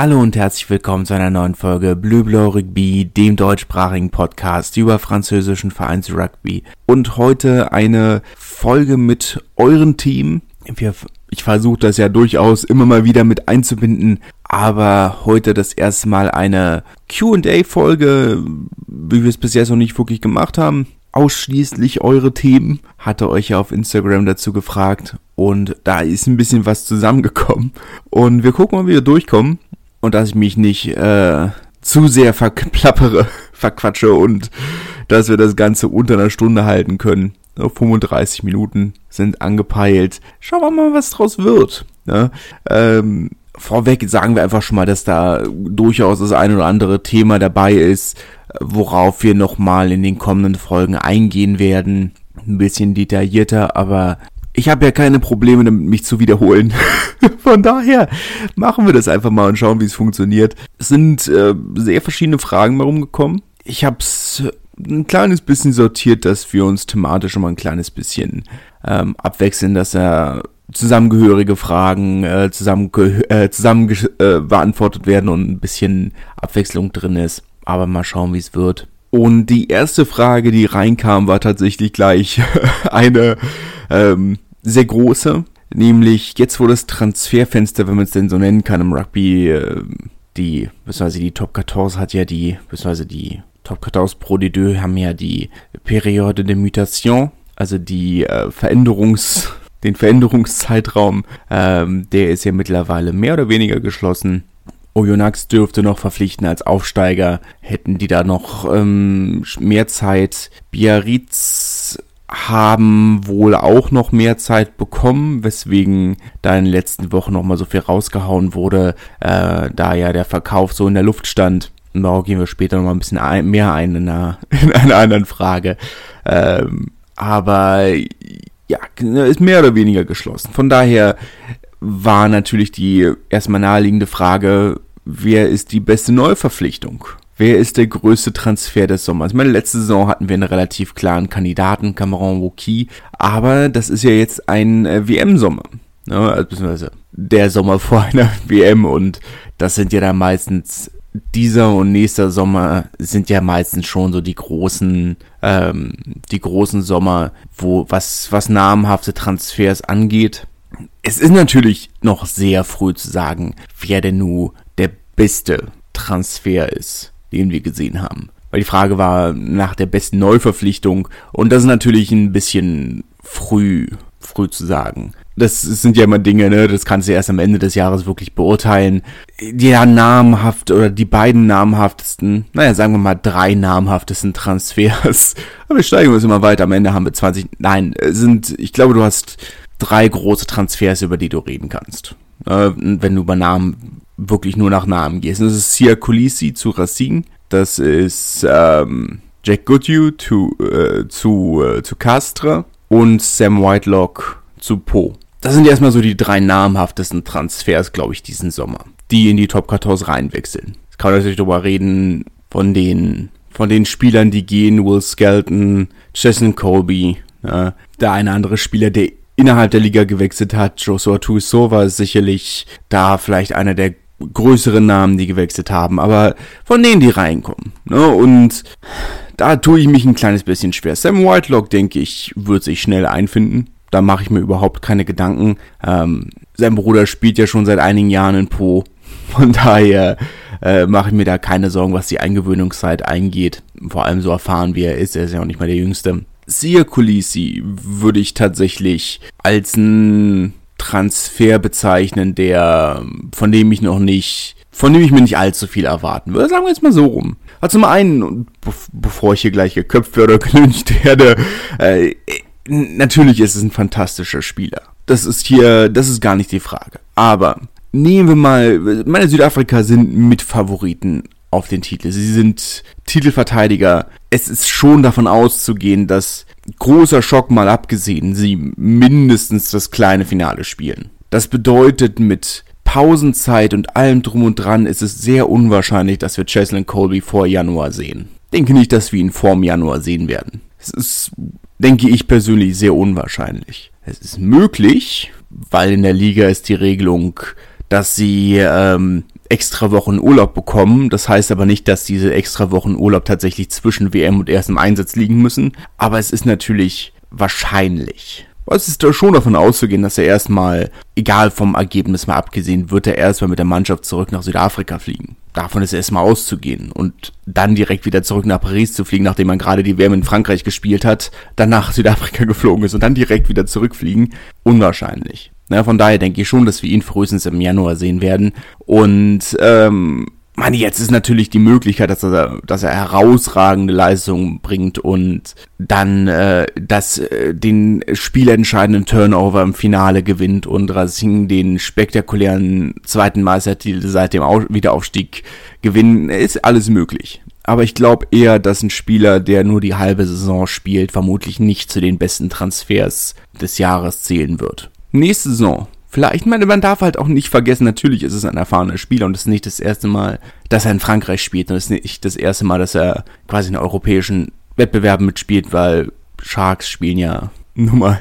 Hallo und herzlich willkommen zu einer neuen Folge Bleu Blanc Rugby, dem deutschsprachigen Podcast über französischen Vereins Rugby. Und heute eine Folge mit eurem Team. Wir, ich versuche das ja durchaus immer mal wieder mit einzubinden, aber heute das erste Mal eine Q&A-Folge, wie wir es bis jetzt noch nicht wirklich gemacht haben ausschließlich eure Themen. Hatte euch ja auf Instagram dazu gefragt und da ist ein bisschen was zusammengekommen. Und wir gucken mal, wie wir durchkommen und dass ich mich nicht äh, zu sehr verklappere, verquatsche und dass wir das Ganze unter einer Stunde halten können. 35 Minuten sind angepeilt. Schauen wir mal, was draus wird. Ne? Ähm, vorweg sagen wir einfach schon mal, dass da durchaus das ein oder andere Thema dabei ist, worauf wir nochmal in den kommenden Folgen eingehen werden. Ein bisschen detaillierter, aber ich habe ja keine Probleme damit, mich zu wiederholen. Von daher machen wir das einfach mal und schauen, wie es funktioniert. Es sind äh, sehr verschiedene Fragen herumgekommen. Ich habe es ein kleines bisschen sortiert, dass wir uns thematisch schon mal ein kleines bisschen ähm, abwechseln, dass er zusammengehörige Fragen äh, zusammen, äh, zusammen äh, beantwortet werden und ein bisschen Abwechslung drin ist. Aber mal schauen, wie es wird. Und die erste Frage, die reinkam, war tatsächlich gleich eine ähm, sehr große. Nämlich jetzt, wo das Transferfenster, wenn man es denn so nennen kann, im Rugby, äh, die, beziehungsweise die Top 14 hat ja die, beziehungsweise die Top 14 Pro de Deux haben ja die Periode de Mutation, also die äh, Veränderungs, den Veränderungszeitraum, ähm, der ist ja mittlerweile mehr oder weniger geschlossen. Oyonnax dürfte noch verpflichten als Aufsteiger, hätten die da noch ähm, mehr Zeit. Biarritz haben wohl auch noch mehr Zeit bekommen, weswegen da in den letzten Wochen noch mal so viel rausgehauen wurde, äh, da ja der Verkauf so in der Luft stand. Darauf gehen wir später noch mal ein bisschen ein, mehr ein in einer, in einer anderen Frage. Ähm, aber ja, ist mehr oder weniger geschlossen. Von daher war natürlich die erstmal naheliegende Frage, wer ist die beste Neuverpflichtung? Wer ist der größte Transfer des Sommers? Meine letzte Saison hatten wir einen relativ klaren Kandidaten, Cameron Wauki, aber das ist ja jetzt ein äh, WM-Sommer. Ne? Also, beziehungsweise der Sommer vor einer WM und das sind ja dann meistens dieser und nächster Sommer sind ja meistens schon so die großen, ähm, die großen Sommer, wo was, was namhafte Transfers angeht. Es ist natürlich noch sehr früh zu sagen, wer denn nun der beste Transfer ist, den wir gesehen haben. Weil die Frage war nach der besten Neuverpflichtung und das ist natürlich ein bisschen früh, früh zu sagen das sind ja immer Dinge, ne, das kannst du erst am Ende des Jahres wirklich beurteilen. Ja namhaft oder die beiden namhaftesten, naja, sagen wir mal drei namhaftesten Transfers. Aber wir steigen uns immer weiter. Am Ende haben wir 20, nein, sind, ich glaube, du hast drei große Transfers, über die du reden kannst. Äh, wenn du über Namen wirklich nur nach Namen gehst. Das ist Sia Kulisi zu Racine. Das ist ähm, Jack Goodhue zu, äh, zu, äh, zu Castre und Sam Whitelock zu Po. Das sind erstmal so die drei namhaftesten Transfers, glaube ich, diesen Sommer, die in die Top 14 reinwechseln. Es kann natürlich darüber reden, von den, von den Spielern, die gehen, Will Skelton, Jason Colby, ja, der eine andere Spieler, der innerhalb der Liga gewechselt hat, Joshua Tuiso war sicherlich da vielleicht einer der größeren Namen, die gewechselt haben, aber von denen, die reinkommen. Ne? Und da tue ich mich ein kleines bisschen schwer. Sam Whitelock, denke ich, wird sich schnell einfinden da mache ich mir überhaupt keine Gedanken. Ähm, sein Bruder spielt ja schon seit einigen Jahren in Po. Von daher äh, mache ich mir da keine Sorgen, was die Eingewöhnungszeit eingeht. Vor allem so erfahren wie er ist, er ist ja auch nicht mal der Jüngste. Sia Kulisi würde ich tatsächlich als ein Transfer bezeichnen, der, von dem ich noch nicht, von dem ich mir nicht allzu viel erwarten würde. Sagen wir jetzt mal so rum. Also zum einen, bevor ich hier gleich geköpft werde oder gelüncht werde, äh, natürlich ist es ein fantastischer Spieler. Das ist hier, das ist gar nicht die Frage. Aber nehmen wir mal, meine Südafrika sind Mitfavoriten auf den Titel. Sie sind Titelverteidiger. Es ist schon davon auszugehen, dass großer Schock mal abgesehen, sie mindestens das kleine Finale spielen. Das bedeutet mit Pausenzeit und allem drum und dran ist es sehr unwahrscheinlich, dass wir Cheslin Colby vor Januar sehen. Denke nicht, dass wir ihn vorm Januar sehen werden. Es ist denke ich persönlich sehr unwahrscheinlich. Es ist möglich, weil in der Liga ist die Regelung, dass sie ähm, extra Wochen Urlaub bekommen. Das heißt aber nicht, dass diese extra Wochen Urlaub tatsächlich zwischen WM und erstem Einsatz liegen müssen. Aber es ist natürlich wahrscheinlich. Es ist schon davon auszugehen, dass er erstmal, egal vom Ergebnis mal abgesehen, wird er erstmal mit der Mannschaft zurück nach Südafrika fliegen. Davon ist erstmal auszugehen. Und dann direkt wieder zurück nach Paris zu fliegen, nachdem man gerade die WM in Frankreich gespielt hat, dann nach Südafrika geflogen ist und dann direkt wieder zurückfliegen, unwahrscheinlich. Na, von daher denke ich schon, dass wir ihn frühestens im Januar sehen werden. Und ähm, meine, jetzt ist natürlich die Möglichkeit, dass er, dass er herausragende Leistungen bringt und dann äh, das, äh, den spielentscheidenden Turnover im Finale gewinnt und Racing den spektakulären zweiten Meistertitel seit dem Au Wiederaufstieg gewinnen, ist alles möglich. Aber ich glaube eher, dass ein Spieler, der nur die halbe Saison spielt, vermutlich nicht zu den besten Transfers des Jahres zählen wird. Nächste Saison Vielleicht, meine, man darf halt auch nicht vergessen, natürlich ist es ein erfahrener Spieler und es ist nicht das erste Mal, dass er in Frankreich spielt und es ist nicht das erste Mal, dass er quasi in europäischen Wettbewerben mitspielt, weil Sharks spielen ja nun mal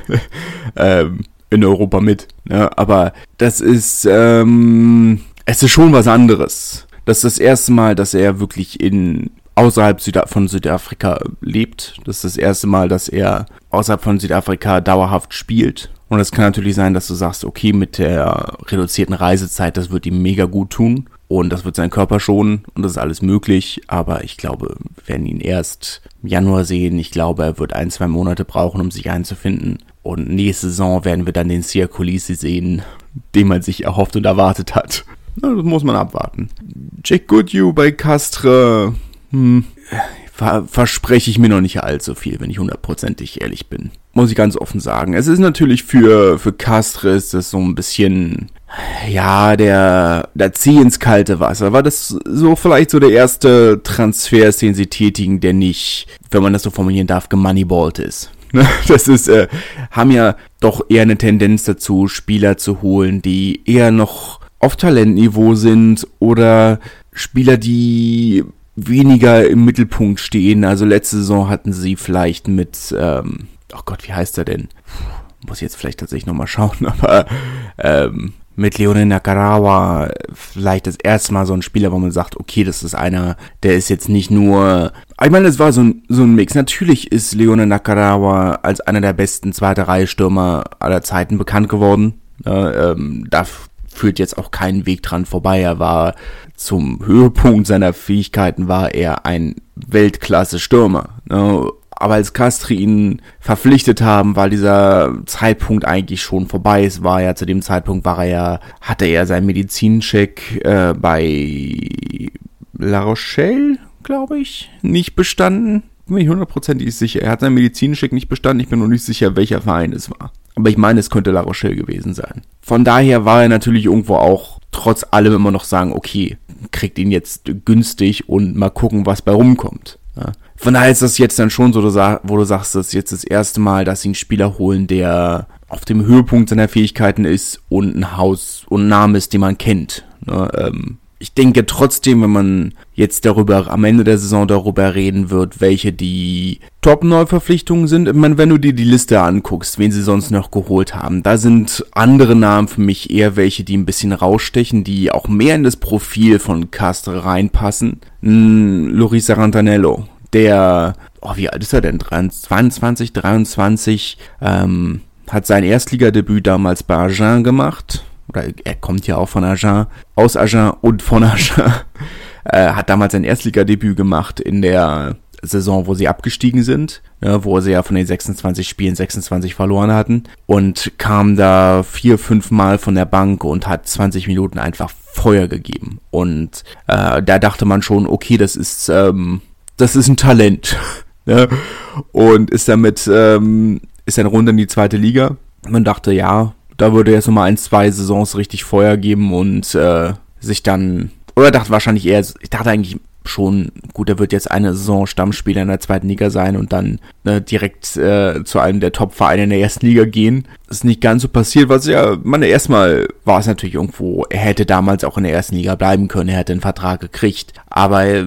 ähm, in Europa mit. Ne? Aber das ist, ähm, es ist schon was anderes. Das ist das erste Mal, dass er wirklich in außerhalb Süda von Südafrika lebt. Das ist das erste Mal, dass er außerhalb von Südafrika dauerhaft spielt. Und es kann natürlich sein, dass du sagst, okay, mit der reduzierten Reisezeit, das wird ihm mega gut tun und das wird seinen Körper schonen und das ist alles möglich. Aber ich glaube, wir werden ihn erst im Januar sehen. Ich glaube, er wird ein, zwei Monate brauchen, um sich einzufinden. Und nächste Saison werden wir dann den Sia Kulisi sehen, den man sich erhofft und erwartet hat. Das muss man abwarten. Jack Goodyew bei Castre. Hm, verspreche ich mir noch nicht allzu viel, wenn ich hundertprozentig ehrlich bin. Muss ich ganz offen sagen. Es ist natürlich für, für Castre ist das so ein bisschen, ja, der, der Zieh ins kalte Wasser. War das so vielleicht so der erste Transfer, den sie tätigen, der nicht, wenn man das so formulieren darf, gemoneyballt ist. Das ist, äh, haben ja doch eher eine Tendenz dazu, Spieler zu holen, die eher noch auf Talentniveau sind oder Spieler, die weniger im Mittelpunkt stehen. Also letzte Saison hatten sie vielleicht mit, ähm, oh Gott, wie heißt er denn? Muss ich jetzt vielleicht tatsächlich nochmal schauen, aber ähm, mit Leone Nakarawa vielleicht das erste Mal so ein Spieler, wo man sagt, okay, das ist einer, der ist jetzt nicht nur. Ich meine, es war so ein, so ein Mix. Natürlich ist Leone Nakarawa als einer der besten zweite Reihe Stürmer aller Zeiten bekannt geworden. Äh, ähm, da führt jetzt auch keinen Weg dran vorbei. Er war zum Höhepunkt seiner Fähigkeiten war er ein Weltklasse-Stürmer. Ne? Aber als Castri ihn verpflichtet haben, war dieser Zeitpunkt eigentlich schon vorbei. Es war ja zu dem Zeitpunkt war er ja, hatte er seinen Medizincheck äh, bei La Rochelle, glaube ich, nicht bestanden. Bin ich hundertprozentig sicher. Er hat seinen Medizincheck nicht bestanden. Ich bin noch nicht sicher, welcher Verein es war. Aber ich meine, es könnte La Rochelle gewesen sein. Von daher war er natürlich irgendwo auch trotz allem immer noch sagen, okay, kriegt ihn jetzt günstig und mal gucken, was bei rumkommt. Ja. Von daher ist das jetzt dann schon so, wo du sagst, das ist jetzt das erste Mal, dass sie einen Spieler holen, der auf dem Höhepunkt seiner Fähigkeiten ist und ein Haus und ein Name ist, den man kennt. Ne? Ähm, ich denke trotzdem, wenn man jetzt darüber am Ende der Saison darüber reden wird, welche die Top-Neuverpflichtungen sind, ich meine, wenn du dir die Liste anguckst, wen sie sonst noch geholt haben, da sind andere Namen für mich eher welche, die ein bisschen rausstechen, die auch mehr in das Profil von Castre reinpassen. Hm, Loris Sarantanello, der, oh, wie alt ist er denn? 22, 23, ähm, hat sein Erstligadebüt damals bei Agen gemacht oder er kommt ja auch von Agen, aus Agen und von Agen, äh, hat damals sein Erstligadebüt gemacht in der Saison, wo sie abgestiegen sind, ne, wo sie ja von den 26 Spielen 26 verloren hatten und kam da vier, fünf Mal von der Bank und hat 20 Minuten einfach Feuer gegeben. Und äh, da dachte man schon, okay, das ist, ähm, das ist ein Talent. ne? Und ist damit, ähm, ist dann runter in die zweite Liga. Man dachte, ja, da würde jetzt nochmal ein, zwei Saisons richtig Feuer geben und äh, sich dann, oder dachte wahrscheinlich eher, ich dachte eigentlich schon, gut, er wird jetzt eine Saison Stammspieler in der zweiten Liga sein und dann ne, direkt äh, zu einem der Top-Vereine in der ersten Liga gehen. Das ist nicht ganz so passiert, was ja, man erstmal war es natürlich irgendwo, er hätte damals auch in der ersten Liga bleiben können, er hätte einen Vertrag gekriegt, aber äh,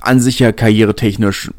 an sich ja karrieretechnisch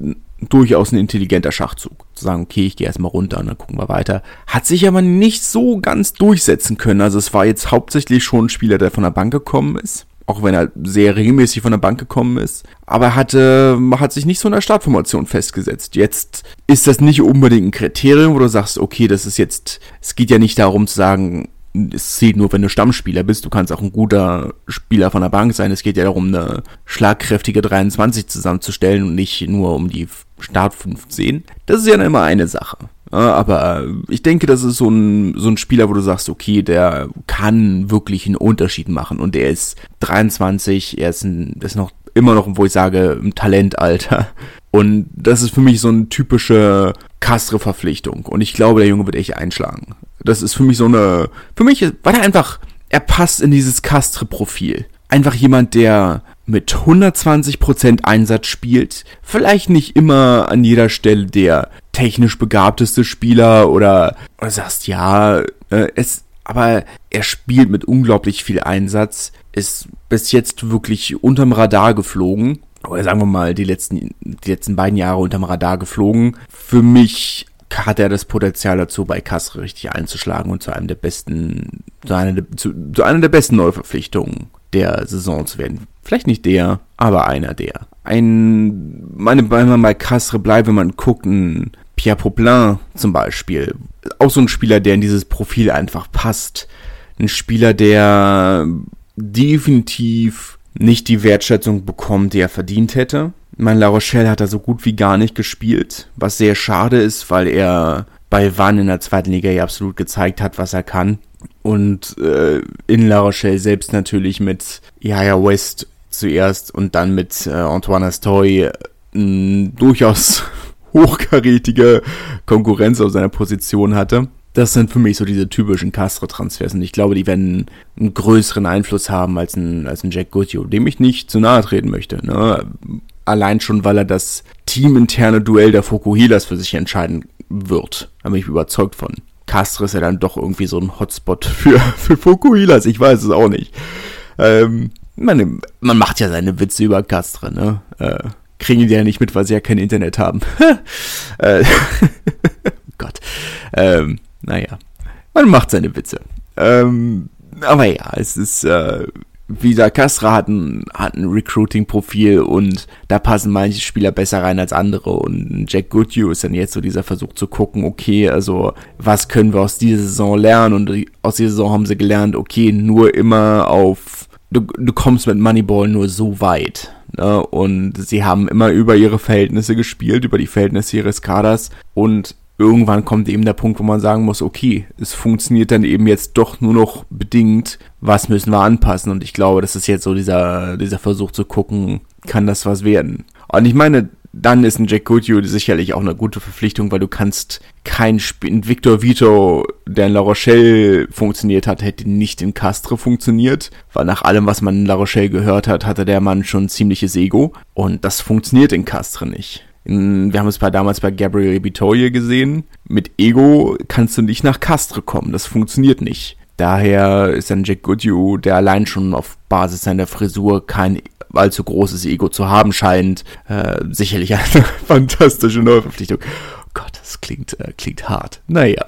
durchaus ein intelligenter Schachzug. Zu sagen, okay, ich gehe erstmal runter und dann gucken wir weiter. Hat sich aber nicht so ganz durchsetzen können. Also es war jetzt hauptsächlich schon ein Spieler, der von der Bank gekommen ist. auch wenn er sehr regelmäßig von der Bank gekommen ist. Aber er hatte, hat sich nicht so in der Startformation festgesetzt. Jetzt ist das nicht unbedingt ein Kriterium, wo du sagst, okay, das ist jetzt, es geht ja nicht darum zu sagen, es zählt nur, wenn du Stammspieler bist. Du kannst auch ein guter Spieler von der Bank sein. Es geht ja darum, eine schlagkräftige 23 zusammenzustellen und nicht nur um die Start 15. Das ist ja immer eine Sache. aber ich denke, das ist so ein, so ein Spieler, wo du sagst, okay, der kann wirklich einen Unterschied machen und der ist 23, er ist, ein, ist noch immer noch, wo ich sage, im Talentalter. Und das ist für mich so eine typische Castre-Verpflichtung. Und ich glaube, der Junge wird echt einschlagen. Das ist für mich so eine, für mich, weil er einfach, er passt in dieses Castre-Profil. Einfach jemand, der mit 120% Einsatz spielt. Vielleicht nicht immer an jeder Stelle der technisch begabteste Spieler oder, oder sagst, ja, äh, es, aber er spielt mit unglaublich viel Einsatz, ist bis jetzt wirklich unterm Radar geflogen. Oder sagen wir mal, die letzten, die letzten beiden Jahre unterm Radar geflogen. Für mich hat er das Potenzial dazu, bei Kassel richtig einzuschlagen und zu einem der besten, zu einer, zu, zu einer der besten Neuverpflichtungen der Saison zu werden. Vielleicht nicht der, aber einer der. Ein, meine, wenn man bei Castre bleibt, wenn man guckt, ein Pierre Poplin zum Beispiel. Auch so ein Spieler, der in dieses Profil einfach passt. Ein Spieler, der definitiv nicht die Wertschätzung bekommt, die er verdient hätte. Mein La Rochelle hat er so gut wie gar nicht gespielt, was sehr schade ist, weil er bei Wann in der zweiten Liga ja absolut gezeigt hat, was er kann. Und äh, in La Rochelle selbst natürlich mit Yaya West zuerst und dann mit äh, Antoine Astoy äh, durchaus hochkarätige Konkurrenz auf seiner Position hatte. Das sind für mich so diese typischen Castro-Transfers und ich glaube, die werden einen größeren Einfluss haben als ein, als ein Jack Gutio, dem ich nicht zu nahe treten möchte. Ne? Allein schon, weil er das teaminterne Duell der Fokuhilas für sich entscheiden wird. Da bin ich überzeugt von. Castro ist ja dann doch irgendwie so ein Hotspot für, für Fokuhilas. Ich weiß es auch nicht. Ähm, man, man macht ja seine Witze über Castre, ne? Äh, kriegen die ja nicht mit, weil sie ja kein Internet haben. äh, Gott. Ähm, naja. Man macht seine Witze. Ähm, aber ja, es ist, äh, wieder Castra hat ein, hat ein Recruiting-Profil und da passen manche Spieler besser rein als andere und Jack Goodhue ist dann jetzt so dieser Versuch zu gucken, okay, also was können wir aus dieser Saison lernen und aus dieser Saison haben sie gelernt, okay, nur immer auf, du, du kommst mit Moneyball nur so weit. Ne? Und sie haben immer über ihre Verhältnisse gespielt, über die Verhältnisse ihres Kaders und irgendwann kommt eben der Punkt, wo man sagen muss, okay, es funktioniert dann eben jetzt doch nur noch bedingt, was müssen wir anpassen? Und ich glaube, das ist jetzt so dieser, dieser Versuch zu gucken, kann das was werden? Und ich meine, dann ist ein Jack Goodhue sicherlich auch eine gute Verpflichtung, weil du kannst kein Spiel, Victor Vito, der in La Rochelle funktioniert hat, hätte nicht in Castre funktioniert, weil nach allem, was man in La Rochelle gehört hat, hatte der Mann schon ziemliches Ego und das funktioniert in Castre nicht wir haben es bei, damals bei Gabriel Bitoye gesehen. Mit Ego kannst du nicht nach Castre kommen. Das funktioniert nicht. Daher ist dann Jack Goodhue, der allein schon auf Basis seiner Frisur kein allzu großes Ego zu haben scheint, äh, sicherlich eine fantastische Neuverpflichtung. Oh Gott, das klingt, äh, klingt hart. Naja,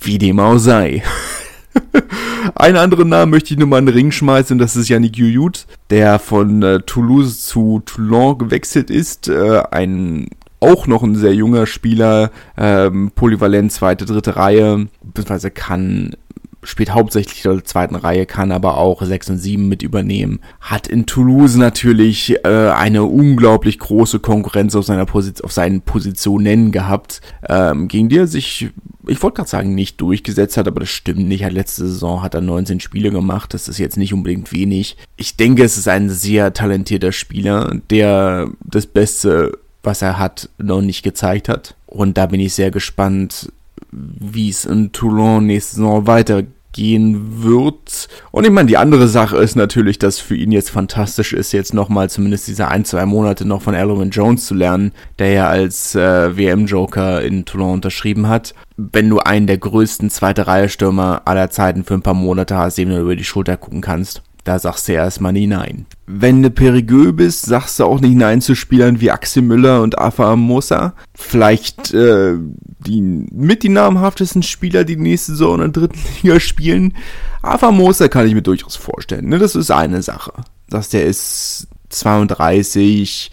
wie dem auch sei. Einen anderen Namen möchte ich nur mal in den Ring schmeißen, das ist Yannick Jujut, der von äh, Toulouse zu Toulon gewechselt ist. Äh, ein auch noch ein sehr junger Spieler, ähm, polyvalent, zweite, dritte Reihe, beziehungsweise kann spielt hauptsächlich in der zweiten Reihe, kann aber auch 6 und 7 mit übernehmen. Hat in Toulouse natürlich äh, eine unglaublich große Konkurrenz auf, seiner Position, auf seinen Positionen gehabt, ähm, gegen die er sich ich wollte gerade sagen, nicht durchgesetzt hat, aber das stimmt nicht. Letzte Saison hat er 19 Spiele gemacht. Das ist jetzt nicht unbedingt wenig. Ich denke, es ist ein sehr talentierter Spieler, der das Beste, was er hat, noch nicht gezeigt hat. Und da bin ich sehr gespannt, wie es in Toulon nächste Saison weitergeht gehen wird. Und ich meine, die andere Sache ist natürlich, dass für ihn jetzt fantastisch ist, jetzt nochmal zumindest diese ein, zwei Monate noch von Alvin Jones zu lernen, der ja als äh, WM-Joker in Toulon unterschrieben hat. Wenn du einen der größten zweite Reihe Stürmer aller Zeiten für ein paar Monate hast, dem du über die Schulter gucken kannst, da sagst du erstmal nie nein. Wenn du Perigueux bist, sagst du auch nicht nein zu Spielern wie Axel Müller und Afa Amosa. Vielleicht äh, die mit die namhaftesten Spieler, die, nächste Saison in der dritten Liga spielen. Afa Amosa kann ich mir durchaus vorstellen. Ne? Das ist eine Sache. sagst, der ist 32,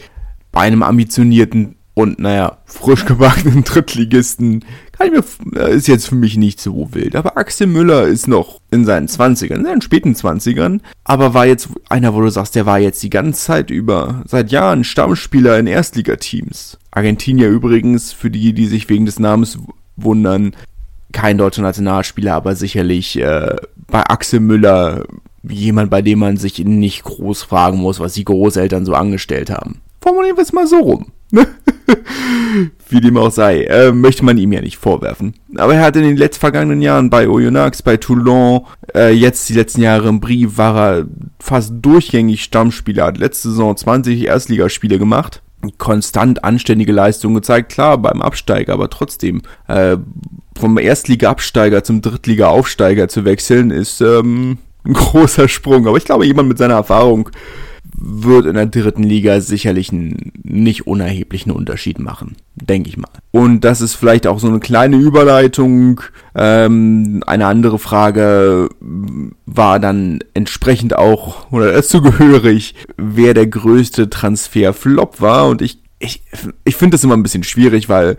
bei einem ambitionierten und naja, frisch gebackenen Drittligisten kann ich mir, äh, ist jetzt für mich nicht so wild. Aber Axel Müller ist noch in seinen 20ern, in seinen späten 20ern, aber war jetzt einer, wo du sagst, der war jetzt die ganze Zeit über, seit Jahren Stammspieler in Erstligateams. Argentinier übrigens, für die, die sich wegen des Namens wundern, kein deutscher Nationalspieler, aber sicherlich äh, bei Axel Müller jemand, bei dem man sich nicht groß fragen muss, was die Großeltern so angestellt haben. Formulieren wir es mal so rum. Wie dem auch sei, äh, möchte man ihm ja nicht vorwerfen. Aber er hat in den letzten vergangenen Jahren bei Oyonnax, bei Toulon, äh, jetzt die letzten Jahre im Brie, war er fast durchgängig Stammspieler, hat letzte Saison 20 Erstligaspiele gemacht. Konstant anständige Leistung gezeigt, klar, beim Absteiger, aber trotzdem, äh, vom Erstliga-Absteiger zum Drittliga-Aufsteiger zu wechseln, ist ähm, ein großer Sprung. Aber ich glaube, jemand mit seiner Erfahrung wird in der dritten Liga sicherlich einen nicht unerheblichen Unterschied machen, denke ich mal. Und das ist vielleicht auch so eine kleine Überleitung. Ähm, eine andere Frage war dann entsprechend auch oder dazu wer der größte Transferflop war. Und ich ich, ich finde das immer ein bisschen schwierig, weil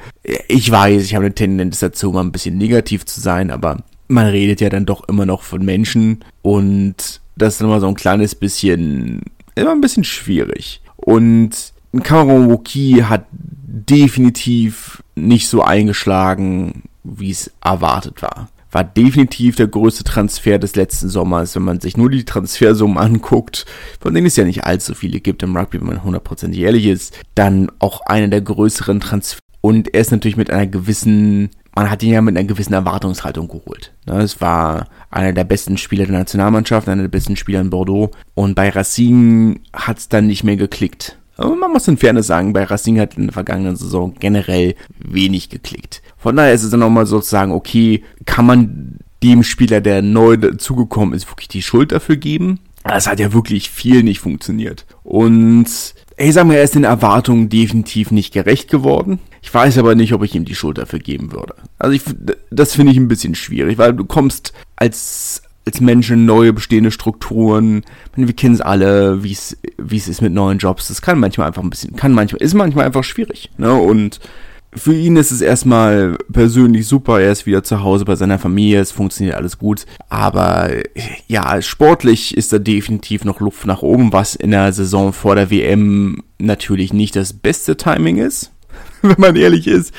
ich weiß, ich habe eine Tendenz dazu, mal ein bisschen negativ zu sein, aber man redet ja dann doch immer noch von Menschen und das ist immer so ein kleines bisschen immer ein bisschen schwierig. Und Cameron Woki hat definitiv nicht so eingeschlagen, wie es erwartet war. War definitiv der größte Transfer des letzten Sommers, wenn man sich nur die Transfersummen anguckt, von denen es ja nicht allzu viele gibt im Rugby, wenn man hundertprozentig ehrlich ist, dann auch einer der größeren Transfer. Und er ist natürlich mit einer gewissen man hat ihn ja mit einer gewissen Erwartungshaltung geholt. Ne, es war einer der besten Spieler der Nationalmannschaft, einer der besten Spieler in Bordeaux. Und bei Racing hat es dann nicht mehr geklickt. Aber man muss in Fairness sagen, bei Racing hat in der vergangenen Saison generell wenig geklickt. Von daher ist es dann nochmal sozusagen, okay, kann man dem Spieler, der neu dazugekommen ist, wirklich die Schuld dafür geben? Es hat ja wirklich viel nicht funktioniert. Und ich sag mal, er ist den Erwartungen definitiv nicht gerecht geworden. Ich weiß aber nicht, ob ich ihm die Schuld dafür geben würde. Also ich, das finde ich ein bisschen schwierig, weil du kommst als, als Mensch in neue bestehende Strukturen. Wir kennen es alle, wie es, wie es ist mit neuen Jobs. Das kann manchmal einfach ein bisschen, kann manchmal, ist manchmal einfach schwierig. Ne? Und für ihn ist es erstmal persönlich super. Er ist wieder zu Hause bei seiner Familie. Es funktioniert alles gut. Aber ja, sportlich ist da definitiv noch Luft nach oben, was in der Saison vor der WM natürlich nicht das beste Timing ist. wenn man ehrlich ist.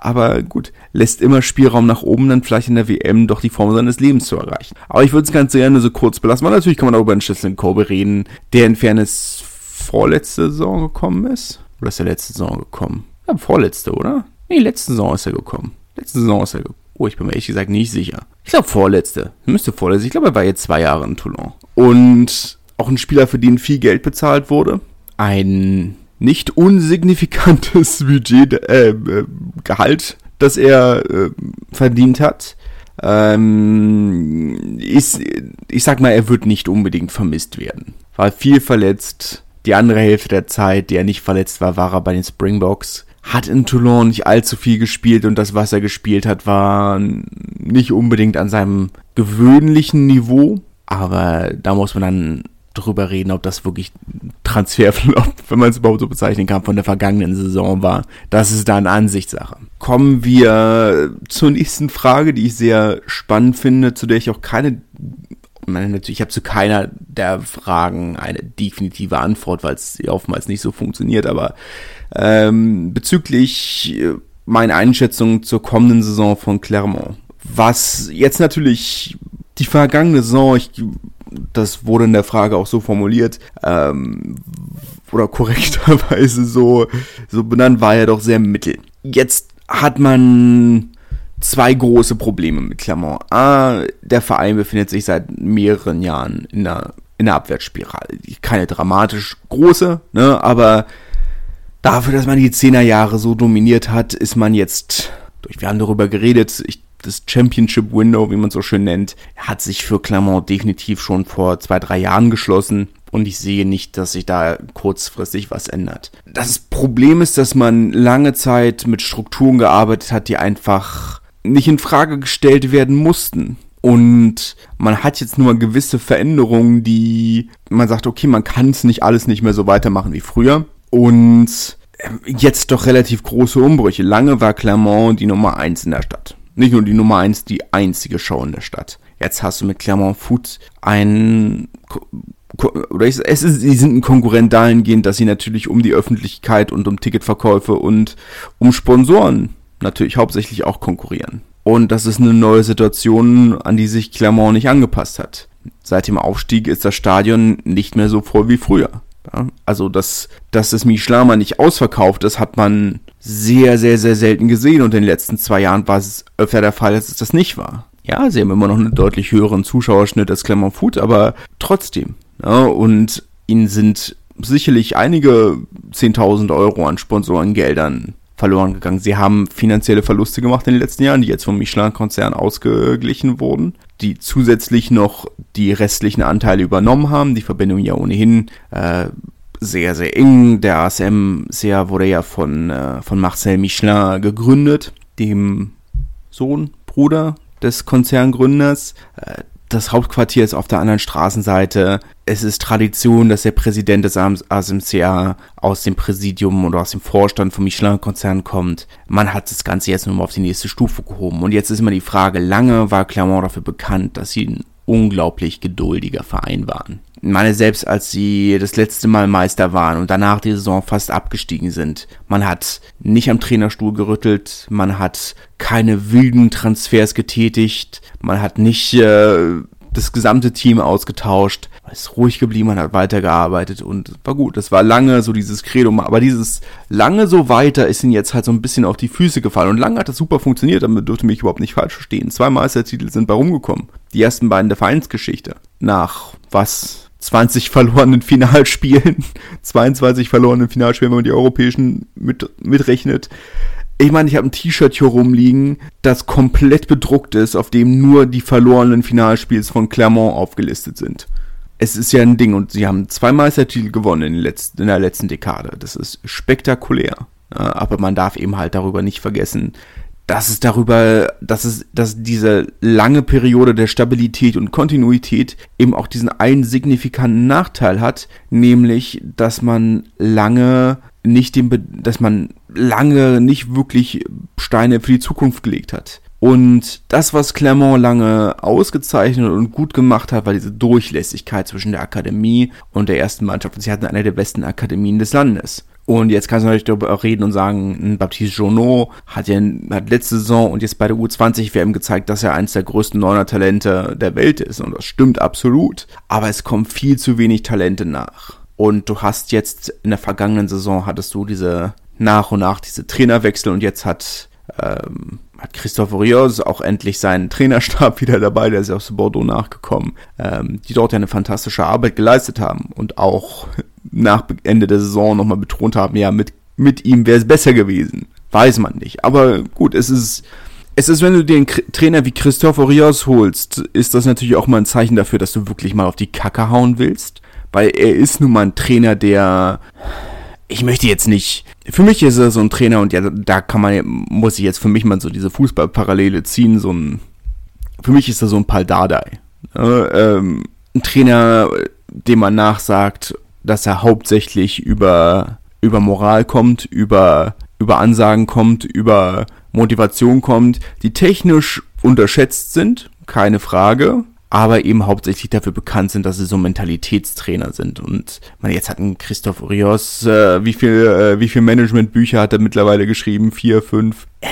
Aber gut, lässt immer Spielraum nach oben, dann vielleicht in der WM doch die Form seines Lebens zu erreichen. Aber ich würde es ganz gerne so kurz belassen, weil natürlich kann man auch über einen Schlüssel Kobe reden, der in Fairness vorletzte Saison gekommen ist. Oder ist er letzte Saison gekommen? Ja, vorletzte, oder? Nee, letzte Saison ist er gekommen. Letzte Saison ist er gekommen. Oh, ich bin mir ehrlich gesagt nicht sicher. Ich glaube vorletzte. Müsste vorletzte. Ich glaube, er war jetzt zwei Jahre in Toulon. Und auch ein Spieler, für den viel Geld bezahlt wurde. Ein nicht unsignifikantes Budget, äh, äh, Gehalt, das er äh, verdient hat. Ähm, ist, ich sag mal, er wird nicht unbedingt vermisst werden. War viel verletzt. Die andere Hälfte der Zeit, die er nicht verletzt war, war er bei den Springboks. Hat in Toulon nicht allzu viel gespielt und das, was er gespielt hat, war nicht unbedingt an seinem gewöhnlichen Niveau. Aber da muss man dann drüber reden, ob das wirklich Transferflop, wenn man es überhaupt so bezeichnen kann, von der vergangenen Saison war. Das ist dann Ansichtssache. Kommen wir zur nächsten Frage, die ich sehr spannend finde, zu der ich auch keine ich habe zu keiner der Fragen eine definitive Antwort, weil es oftmals nicht so funktioniert, aber ähm, bezüglich äh, meiner Einschätzung zur kommenden Saison von Clermont. Was jetzt natürlich die vergangene Saison, ich das wurde in der Frage auch so formuliert, ähm, oder korrekterweise so, so benannt, war ja doch sehr mittel. Jetzt hat man zwei große Probleme mit Clermont. A, der Verein befindet sich seit mehreren Jahren in einer, in einer Abwärtsspirale. Keine dramatisch große, ne, aber dafür, dass man die Zehnerjahre so dominiert hat, ist man jetzt, wir haben darüber geredet, ich das Championship Window, wie man so schön nennt, hat sich für Clermont definitiv schon vor zwei, drei Jahren geschlossen. Und ich sehe nicht, dass sich da kurzfristig was ändert. Das Problem ist, dass man lange Zeit mit Strukturen gearbeitet hat, die einfach nicht in Frage gestellt werden mussten. Und man hat jetzt nur gewisse Veränderungen, die man sagt, okay, man kann es nicht alles nicht mehr so weitermachen wie früher. Und ähm, jetzt doch relativ große Umbrüche. Lange war Clermont die Nummer eins in der Stadt. Nicht nur die Nummer eins, die einzige Show in der Stadt. Jetzt hast du mit Clermont Food ein oder es ist, sie sind ein Konkurrent dahingehend, dass sie natürlich um die Öffentlichkeit und um Ticketverkäufe und um Sponsoren natürlich hauptsächlich auch konkurrieren. Und das ist eine neue Situation, an die sich Clermont nicht angepasst hat. Seit dem Aufstieg ist das Stadion nicht mehr so voll wie früher. Also, dass, dass das Michelin mal nicht ausverkauft ist, hat man sehr, sehr, sehr selten gesehen. Und in den letzten zwei Jahren war es öfter der Fall, dass es das nicht war. Ja, sie haben immer noch einen deutlich höheren Zuschauerschnitt als Clermont Food, aber trotzdem. Ja, und ihnen sind sicherlich einige 10.000 Euro an Sponsorengeldern verloren gegangen. Sie haben finanzielle Verluste gemacht in den letzten Jahren, die jetzt vom Michelin-Konzern ausgeglichen wurden, die zusätzlich noch die restlichen Anteile übernommen haben. Die Verbindung ja ohnehin äh, sehr, sehr eng. Der ASM sehr wurde ja von, äh, von Marcel Michelin gegründet, dem Sohn, Bruder des Konzerngründers. Äh, das Hauptquartier ist auf der anderen Straßenseite. Es ist Tradition, dass der Präsident des ASMCA aus dem Präsidium oder aus dem Vorstand vom Michelin-Konzern kommt. Man hat das Ganze jetzt nur mal auf die nächste Stufe gehoben. Und jetzt ist immer die Frage, lange war Clermont dafür bekannt, dass sie ein unglaublich geduldiger Verein waren. Meine, selbst als sie das letzte Mal Meister waren und danach die Saison fast abgestiegen sind, man hat nicht am Trainerstuhl gerüttelt, man hat keine wilden Transfers getätigt, man hat nicht äh, das gesamte Team ausgetauscht, man ist ruhig geblieben, man hat weitergearbeitet und war gut. Das war lange so dieses Credo, aber dieses lange so weiter ist ihnen jetzt halt so ein bisschen auf die Füße gefallen und lange hat das super funktioniert, damit dürfte mich überhaupt nicht falsch verstehen. Zwei Meistertitel sind bei rumgekommen. Die ersten beiden der Vereinsgeschichte. Nach was? 20 verlorenen Finalspielen, 22 verlorenen Finalspielen, wenn man die europäischen mit, mitrechnet. Ich meine, ich habe ein T-Shirt hier rumliegen, das komplett bedruckt ist, auf dem nur die verlorenen Finalspiels von Clermont aufgelistet sind. Es ist ja ein Ding und sie haben zwei Meistertitel gewonnen in, letzten, in der letzten Dekade. Das ist spektakulär. aber man darf eben halt darüber nicht vergessen, dass es darüber, dass es, dass diese lange Periode der Stabilität und Kontinuität eben auch diesen einen signifikanten Nachteil hat, nämlich, dass man lange nicht dem, dass man lange nicht wirklich Steine für die Zukunft gelegt hat. Und das, was Clermont lange ausgezeichnet und gut gemacht hat, war diese Durchlässigkeit zwischen der Akademie und der ersten Mannschaft. Und sie hatten eine der besten Akademien des Landes. Und jetzt kannst du natürlich darüber reden und sagen, Baptiste Journeau hat ja hat letzte Saison und jetzt bei der U20 WM gezeigt, dass er eines der größten Neuner-Talente der Welt ist. Und das stimmt absolut. Aber es kommen viel zu wenig Talente nach. Und du hast jetzt in der vergangenen Saison hattest du diese nach und nach diese Trainerwechsel und jetzt hat ähm, hat Christophe Rios auch endlich seinen Trainerstab wieder dabei, der ist aus Bordeaux nachgekommen, ähm, die dort ja eine fantastische Arbeit geleistet haben und auch nach Ende der Saison nochmal betont haben, ja, mit, mit ihm wäre es besser gewesen. Weiß man nicht. Aber gut, es ist, es ist, wenn du dir einen Trainer wie Christophe Rios holst, ist das natürlich auch mal ein Zeichen dafür, dass du wirklich mal auf die Kacke hauen willst. Weil er ist nun mal ein Trainer, der, ich möchte jetzt nicht, für mich ist er so ein Trainer und ja, da kann man, muss ich jetzt für mich mal so diese Fußballparallele ziehen, so ein, für mich ist er so ein Paldadei. Äh, ähm, ein Trainer, dem man nachsagt, dass er hauptsächlich über, über Moral kommt, über, über Ansagen kommt, über Motivation kommt, die technisch unterschätzt sind, keine Frage, aber eben hauptsächlich dafür bekannt sind, dass sie so Mentalitätstrainer sind. Und man jetzt hat ein Christoph Urios, äh, wie viel, äh, wie viel Managementbücher hat er mittlerweile geschrieben? Vier, fünf? Äh,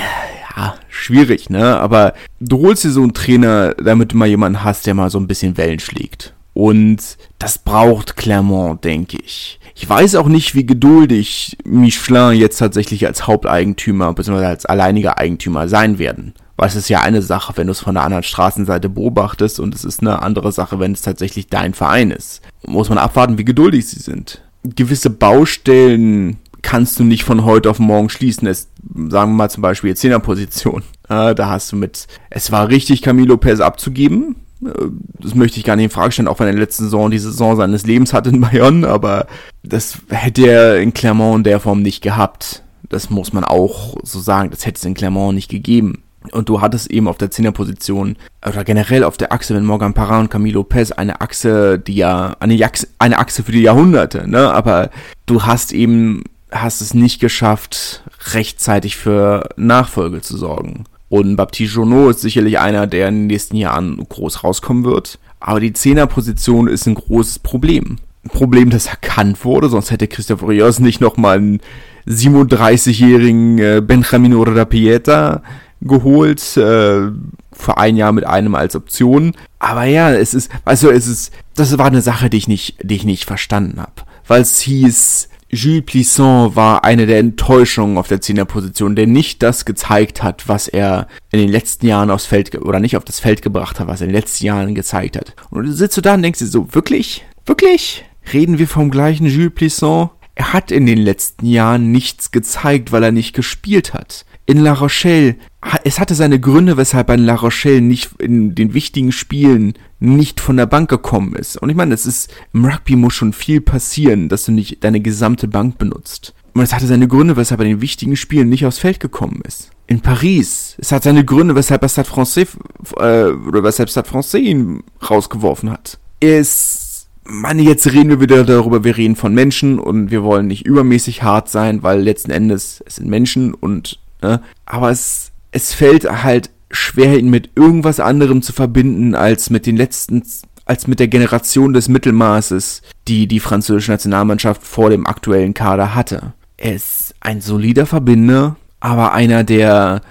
ja, schwierig, ne? Aber du holst dir so einen Trainer, damit du mal jemanden hast, der mal so ein bisschen Wellen schlägt. Und das braucht Clermont, denke ich. Ich weiß auch nicht, wie geduldig Michelin jetzt tatsächlich als Haupteigentümer bzw. als alleiniger Eigentümer sein werden. Weil es ist ja eine Sache, wenn du es von der anderen Straßenseite beobachtest und es ist eine andere Sache, wenn es tatsächlich dein Verein ist. Muss man abwarten, wie geduldig sie sind. Gewisse Baustellen kannst du nicht von heute auf morgen schließen. Es, sagen wir mal zum Beispiel Zehnerposition. Äh, da hast du mit, es war richtig, Camilo Lopez abzugeben das möchte ich gar nicht in Frage stellen, auch wenn er in der letzten Saison die Saison seines Lebens hatte in Bayonne, aber das hätte er in Clermont in der Form nicht gehabt. Das muss man auch so sagen, das hätte es in Clermont nicht gegeben. Und du hattest eben auf der Zehnerposition oder generell auf der Achse mit Morgan Parra und Camilo Lopez eine Achse, die ja eine, Achse, eine Achse für die Jahrhunderte, ne? Aber du hast eben hast es nicht geschafft, rechtzeitig für Nachfolge zu sorgen. Und Baptiste Journeau ist sicherlich einer, der in den nächsten Jahren groß rauskommen wird. Aber die Zehnerposition ist ein großes Problem. Ein Problem, das erkannt wurde, sonst hätte Christoph Rios nicht nochmal einen 37-jährigen äh, Benjamin Pieta geholt, äh, vor ein Jahr mit einem als Option. Aber ja, es ist, also es ist, das war eine Sache, die ich nicht, die ich nicht verstanden habe. Weil es hieß, Jules Plisson war eine der Enttäuschungen auf der Zehnerposition, der nicht das gezeigt hat, was er in den letzten Jahren aufs Feld, oder nicht auf das Feld gebracht hat, was er in den letzten Jahren gezeigt hat. Und du sitzt du da und denkst dir so, wirklich? Wirklich? Reden wir vom gleichen Jules Plisson? Er hat in den letzten Jahren nichts gezeigt, weil er nicht gespielt hat in La Rochelle, es hatte seine Gründe, weshalb ein La Rochelle nicht in den wichtigen Spielen nicht von der Bank gekommen ist. Und ich meine, es ist, im Rugby muss schon viel passieren, dass du nicht deine gesamte Bank benutzt. Und es hatte seine Gründe, weshalb er in den wichtigen Spielen nicht aufs Feld gekommen ist. In Paris, es hat seine Gründe, weshalb er Stade Francais, äh, oder weshalb Stade Francais ihn rausgeworfen hat. Es, meine, jetzt reden wir wieder darüber, wir reden von Menschen und wir wollen nicht übermäßig hart sein, weil letzten Endes es sind Menschen und Ne? Aber es, es fällt halt schwer, ihn mit irgendwas anderem zu verbinden, als mit den letzten, als mit der Generation des Mittelmaßes, die die französische Nationalmannschaft vor dem aktuellen Kader hatte. Er ist ein solider Verbinder, aber einer, der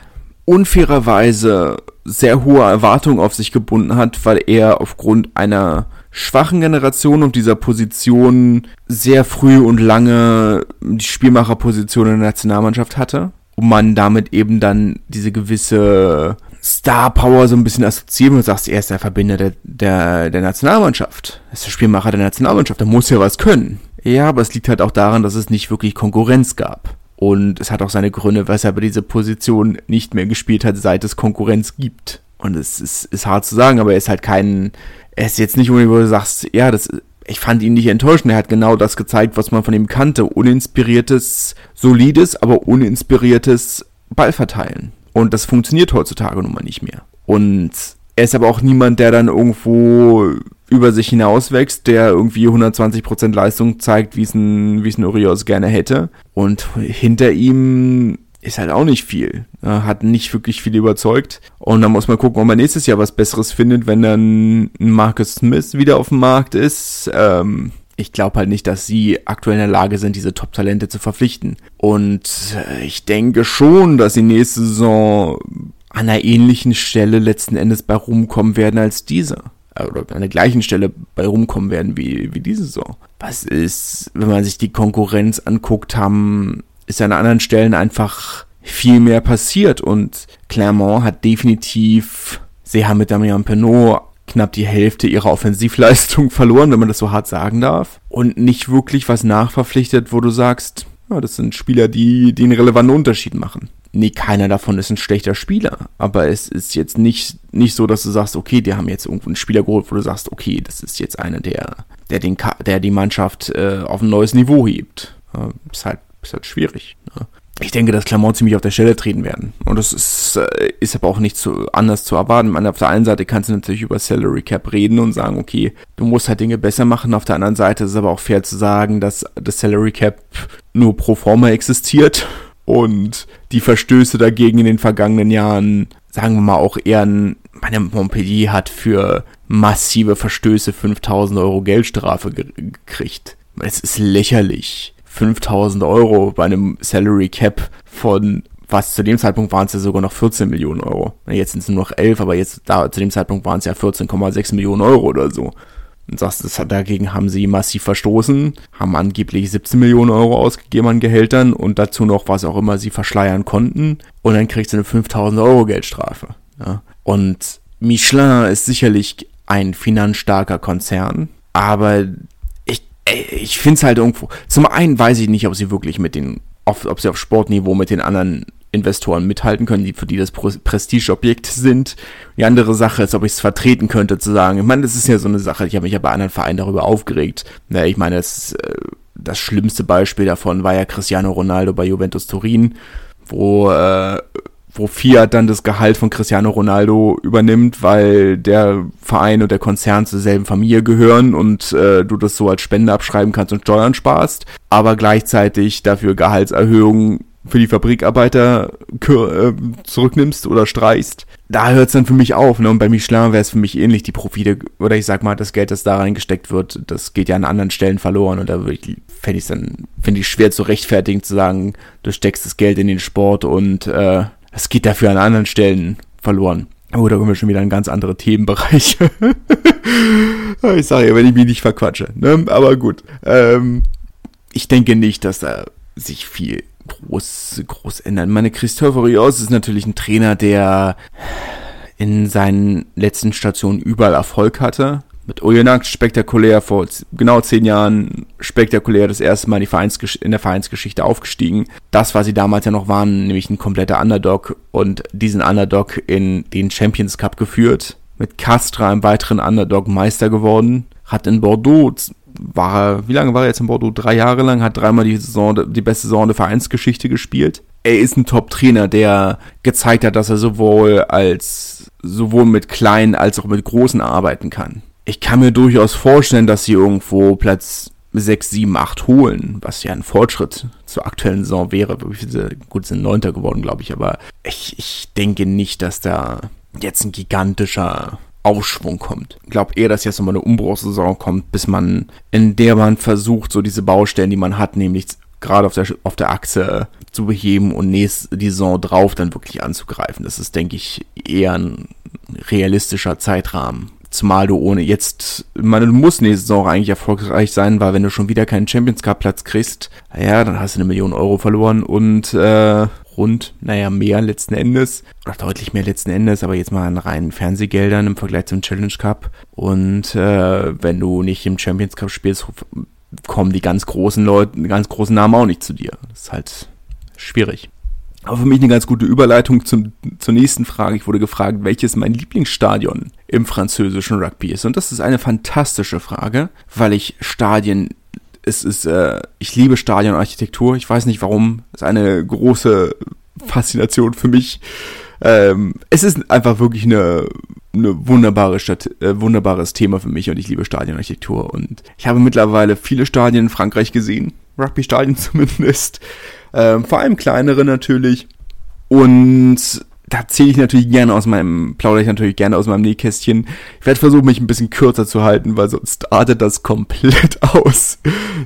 unfairerweise sehr hohe Erwartungen auf sich gebunden hat, weil er aufgrund einer schwachen Generation und dieser Position sehr früh und lange die Spielmacherposition in der Nationalmannschaft hatte und man damit eben dann diese gewisse Star Power so ein bisschen assoziiert und sagst, er ist der Verbinder der, der, der Nationalmannschaft. Er ist der Spielmacher der Nationalmannschaft, der muss ja was können. Ja, aber es liegt halt auch daran, dass es nicht wirklich Konkurrenz gab. Und es hat auch seine Gründe, weshalb er diese Position nicht mehr gespielt hat, seit es Konkurrenz gibt. Und es ist, ist hart zu sagen, aber er ist halt kein, er ist jetzt nicht, wo du sagst, ja, das ich fand ihn nicht enttäuschend. Er hat genau das gezeigt, was man von ihm kannte. Uninspiriertes, solides, aber uninspiriertes Ballverteilen. Und das funktioniert heutzutage nun mal nicht mehr. Und er ist aber auch niemand, der dann irgendwo über sich hinauswächst, der irgendwie 120% Leistung zeigt, wie es ein, wie es ein Urios gerne hätte. Und hinter ihm ist halt auch nicht viel. Hat nicht wirklich viel überzeugt. Und dann muss man gucken, ob man nächstes Jahr was Besseres findet, wenn dann Marcus Smith wieder auf dem Markt ist. Ähm, ich glaube halt nicht, dass sie aktuell in der Lage sind, diese Top-Talente zu verpflichten. Und äh, ich denke schon, dass sie nächste Saison an einer ähnlichen Stelle letzten Endes bei rumkommen werden als diese. Äh, oder an der gleichen Stelle bei rumkommen werden wie, wie diese Saison. Was ist, wenn man sich die Konkurrenz anguckt, haben ist an anderen Stellen einfach viel mehr passiert und Clermont hat definitiv, sie haben mit Damian Penault knapp die Hälfte ihrer Offensivleistung verloren, wenn man das so hart sagen darf. Und nicht wirklich was nachverpflichtet, wo du sagst, ja, das sind Spieler, die, die einen relevanten Unterschied machen. Nee, keiner davon ist ein schlechter Spieler. Aber es ist jetzt nicht, nicht so, dass du sagst, okay, die haben jetzt irgendwo einen Spieler geholt, wo du sagst, okay, das ist jetzt einer, der, der den, der die Mannschaft äh, auf ein neues Niveau hebt. Äh, ist halt ist halt schwierig. Ne? Ich denke, dass Clermont ziemlich auf der Stelle treten werden. Und das ist, äh, ist aber auch nicht zu, anders zu erwarten. meine, auf der einen Seite kannst du natürlich über Salary Cap reden und sagen, okay, du musst halt Dinge besser machen. Auf der anderen Seite ist es aber auch fair zu sagen, dass das Salary Cap nur pro forma existiert und die Verstöße dagegen in den vergangenen Jahren, sagen wir mal, auch eher ein, meine Montpellier hat für massive Verstöße 5000 Euro Geldstrafe gekriegt. Es ist lächerlich 5000 Euro bei einem Salary Cap von was zu dem Zeitpunkt waren es ja sogar noch 14 Millionen Euro. Jetzt sind es nur noch 11, aber jetzt da zu dem Zeitpunkt waren es ja 14,6 Millionen Euro oder so. Und sagst, das dagegen haben sie massiv verstoßen, haben angeblich 17 Millionen Euro ausgegeben an Gehältern und dazu noch was auch immer sie verschleiern konnten. Und dann kriegst du eine 5000 Euro Geldstrafe. Ja. Und Michelin ist sicherlich ein finanzstarker Konzern, aber ich finde es halt irgendwo. Zum einen weiß ich nicht, ob sie wirklich mit den, auf, ob sie auf Sportniveau mit den anderen Investoren mithalten können, die für die das Prestigeobjekt sind. Die andere Sache ist, ob ich es vertreten könnte, zu sagen, ich meine, das ist ja so eine Sache, ich habe mich ja bei anderen Vereinen darüber aufgeregt. Na, ich meine, das, äh, das schlimmste Beispiel davon war ja Cristiano Ronaldo bei Juventus Turin, wo, äh, wo Fiat dann das Gehalt von Cristiano Ronaldo übernimmt, weil der Verein und der Konzern zur selben Familie gehören und äh, du das so als Spende abschreiben kannst und Steuern sparst, aber gleichzeitig dafür Gehaltserhöhungen für die Fabrikarbeiter äh, zurücknimmst oder streichst, da hört es dann für mich auf. Ne? Und bei Michelin wäre es für mich ähnlich, die Profite, oder ich sag mal, das Geld, das da reingesteckt wird, das geht ja an anderen Stellen verloren. Und da fände ich es dann, finde ich schwer zu rechtfertigen, zu sagen, du steckst das Geld in den Sport und äh, es geht dafür an anderen Stellen verloren. Oh, da kommen wir schon wieder in ganz andere Themenbereiche. ich sage ja, wenn ich mich nicht verquatsche. Ne? Aber gut. Ähm, ich denke nicht, dass da sich viel groß, groß ändern. Meine Christopher Rios ist natürlich ein Trainer, der in seinen letzten Stationen überall Erfolg hatte. Mit Oyonnax spektakulär vor genau zehn Jahren spektakulär das erste Mal in, der Vereinsgeschichte aufgestiegen. Das, was sie damals ja noch waren, nämlich ein kompletter Underdog und diesen Underdog in den Champions Cup geführt. Mit Castra im weiteren Underdog Meister geworden. Hat in Bordeaux war, wie lange war er jetzt in Bordeaux? Drei Jahre lang, hat dreimal die Saison, die beste Saison der Vereinsgeschichte gespielt. Er ist ein Top-Trainer, der gezeigt hat, dass er sowohl als, sowohl mit kleinen als auch mit großen arbeiten kann. Ich kann mir durchaus vorstellen, dass sie irgendwo Platz 6, 7, 8 holen, was ja ein Fortschritt zur aktuellen Saison wäre. Gut, sind Neunter geworden, glaube ich, aber ich, ich denke nicht, dass da jetzt ein gigantischer Aufschwung kommt. Ich glaube eher, dass jetzt nochmal eine Umbruchssaison kommt, bis man, in der man versucht, so diese Baustellen, die man hat, nämlich gerade auf der, auf der Achse zu beheben und nächste die Saison drauf dann wirklich anzugreifen. Das ist, denke ich, eher ein realistischer Zeitrahmen. Zumal du ohne jetzt, man du musst nächste Saison eigentlich erfolgreich sein, weil wenn du schon wieder keinen Champions Cup Platz kriegst, ja, dann hast du eine Million Euro verloren und äh, rund, naja, mehr letzten Endes, oder deutlich mehr letzten Endes, aber jetzt mal an reinen Fernsehgeldern im Vergleich zum Challenge Cup. Und äh, wenn du nicht im Champions Cup spielst, kommen die ganz großen Leute, ganz großen Namen auch nicht zu dir. Das ist halt schwierig. Aber für mich eine ganz gute Überleitung zum, zur nächsten Frage. Ich wurde gefragt, welches mein Lieblingsstadion im französischen Rugby ist. Und das ist eine fantastische Frage, weil ich Stadien es ist, äh, ich liebe Stadionarchitektur. Ich weiß nicht warum. Es ist eine große Faszination für mich. Ähm, es ist einfach wirklich eine, eine wunderbare Stadt, äh, wunderbares Thema für mich und ich liebe Stadionarchitektur. Und ich habe mittlerweile viele Stadien in Frankreich gesehen. Rugby-Stadien zumindest. Ähm, vor allem kleinere natürlich. Und da zähle ich natürlich gerne aus meinem, plaudere ich natürlich gerne aus meinem Nähkästchen. Ich werde versuchen, mich ein bisschen kürzer zu halten, weil sonst artet das komplett aus.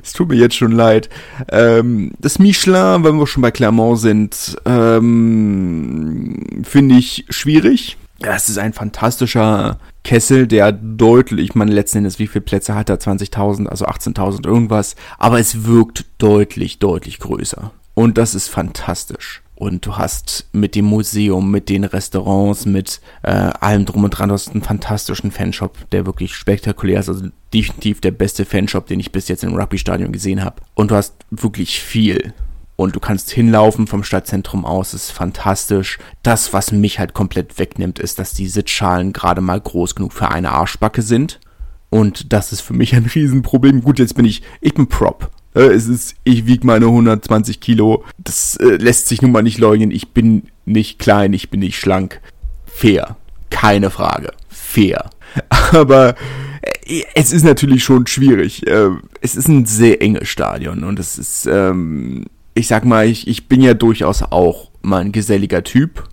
Es tut mir jetzt schon leid. Ähm, das Michelin, wenn wir schon bei Clermont sind, ähm, finde ich schwierig. Ja, es ist ein fantastischer Kessel, der deutlich, ich meine, letzten Endes, wie viele Plätze hat er? 20.000, also 18.000 irgendwas. Aber es wirkt deutlich, deutlich größer. Und das ist fantastisch und du hast mit dem Museum, mit den Restaurants, mit äh, allem drum und dran, du hast einen fantastischen Fanshop, der wirklich spektakulär ist, also definitiv der beste Fanshop, den ich bis jetzt im Rugby-Stadion gesehen habe. Und du hast wirklich viel. Und du kannst hinlaufen vom Stadtzentrum aus, ist fantastisch. Das, was mich halt komplett wegnimmt, ist, dass die Sitzschalen gerade mal groß genug für eine Arschbacke sind. Und das ist für mich ein Riesenproblem. Gut, jetzt bin ich, ich bin Prop. Äh, es ist, ich wiege meine 120 Kilo. Das äh, lässt sich nun mal nicht leugnen. Ich bin nicht klein, ich bin nicht schlank. Fair. Keine Frage. Fair. Aber äh, es ist natürlich schon schwierig. Äh, es ist ein sehr enges Stadion und es ist, ähm, ich sag mal, ich, ich bin ja durchaus auch mal ein geselliger Typ.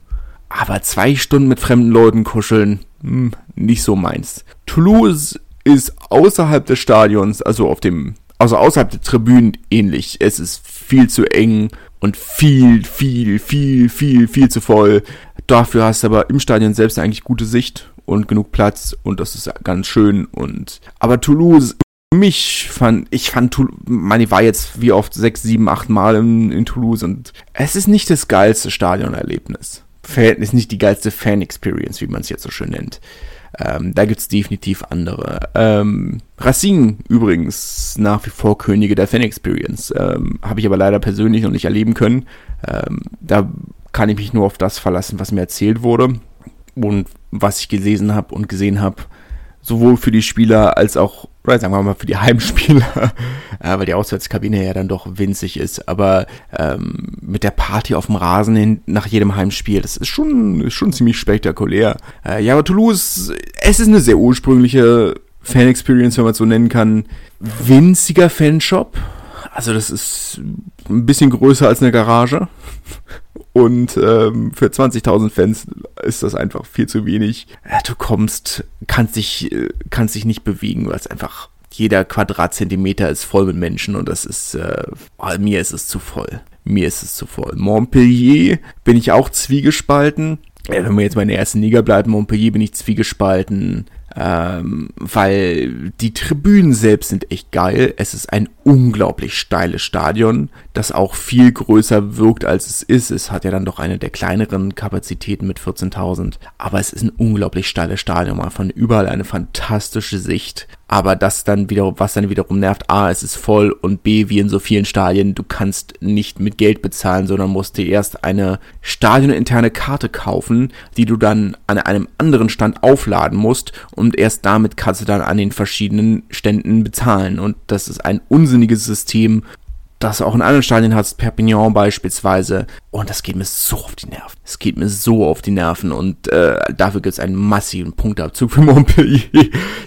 Aber zwei Stunden mit fremden Leuten kuscheln, hm, nicht so meins. Toulouse ist außerhalb des Stadions, also auf dem also außerhalb der Tribünen ähnlich. Es ist viel zu eng und viel, viel, viel, viel, viel zu voll. Dafür hast du aber im Stadion selbst eigentlich gute Sicht und genug Platz und das ist ganz schön und aber Toulouse mich fand, ich fand, meine, ich war jetzt wie oft sechs, sieben, acht Mal in, in Toulouse und es ist nicht das geilste Stadionerlebnis. Ist nicht die geilste Fan-Experience, wie man es jetzt so schön nennt. Ähm, da gibt's definitiv andere. Ähm, Racine übrigens nach wie vor Könige der Fan-Experience. Ähm, Habe ich aber leider persönlich noch nicht erleben können. Ähm, da kann ich mich nur auf das verlassen, was mir erzählt wurde und was ich gelesen habe und gesehen habe. sowohl für die Spieler als auch, oder sagen wir mal, für die Heimspieler, weil die Auswärtskabine ja dann doch winzig ist. Aber ähm, mit der Party auf dem Rasen hin, nach jedem Heimspiel, das ist schon, ist schon ziemlich spektakulär. Äh, ja, aber Toulouse, es ist eine sehr ursprüngliche Fan-Experience, wenn man es so nennen kann. Winziger Fanshop. Also das ist ein bisschen größer als eine Garage. Und ähm, für 20.000 Fans ist das einfach viel zu wenig. Ja, du kommst, kannst dich, äh, kannst dich nicht bewegen, weil es einfach jeder Quadratzentimeter ist voll mit Menschen und das ist, äh, mir ist es zu voll. Mir ist es zu voll. Montpellier bin ich auch zwiegespalten. Ja, wenn wir jetzt mal in der ersten Liga bleiben, Montpellier bin ich zwiegespalten ähm, weil die Tribünen selbst sind echt geil. Es ist ein unglaublich steiles Stadion, das auch viel größer wirkt, als es ist. Es hat ja dann doch eine der kleineren Kapazitäten mit 14.000, aber es ist ein unglaublich steiles Stadion. Man von überall eine fantastische Sicht aber das dann wieder, was dann wiederum nervt, A, es ist voll und B, wie in so vielen Stadien, du kannst nicht mit Geld bezahlen, sondern musst dir erst eine stadioninterne Karte kaufen, die du dann an einem anderen Stand aufladen musst und erst damit kannst du dann an den verschiedenen Ständen bezahlen. Und das ist ein unsinniges System das auch in anderen Stadien hat, Perpignan beispielsweise. Und das geht mir so auf die Nerven. Es geht mir so auf die Nerven und äh, dafür gibt es einen massiven Punktabzug für Montpellier.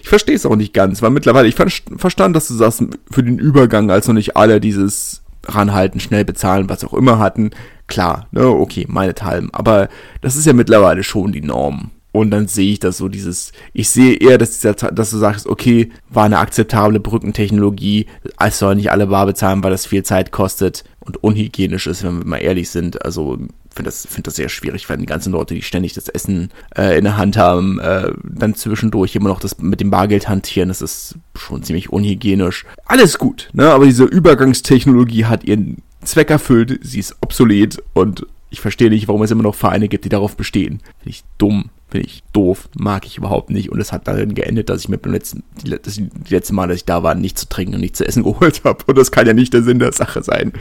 Ich verstehe es auch nicht ganz, weil mittlerweile, ich verstand, dass du sagst, für den Übergang, als noch nicht alle dieses ranhalten, schnell bezahlen, was auch immer hatten, klar, ne, okay, meinethalben. Aber das ist ja mittlerweile schon die Norm. Und dann sehe ich das so, dieses, ich sehe eher, dass, dieser, dass du sagst, okay, war eine akzeptable Brückentechnologie, es sollen nicht alle bar bezahlen, weil das viel Zeit kostet und unhygienisch ist, wenn wir mal ehrlich sind. Also finde das, finde das sehr schwierig, weil die ganzen Leute, die ständig das Essen äh, in der Hand haben, äh, dann zwischendurch immer noch das mit dem Bargeld hantieren, das ist schon ziemlich unhygienisch. Alles gut, ne? Aber diese Übergangstechnologie hat ihren Zweck erfüllt, sie ist obsolet und ich verstehe nicht, warum es immer noch Vereine gibt, die darauf bestehen. Finde ich dumm. Finde ich doof, mag ich überhaupt nicht. Und es hat darin geendet, dass ich mir beim letzten, die, das, letzte Mal, dass ich da war, nichts zu trinken und nichts zu essen geholt habe. Und das kann ja nicht der Sinn der Sache sein.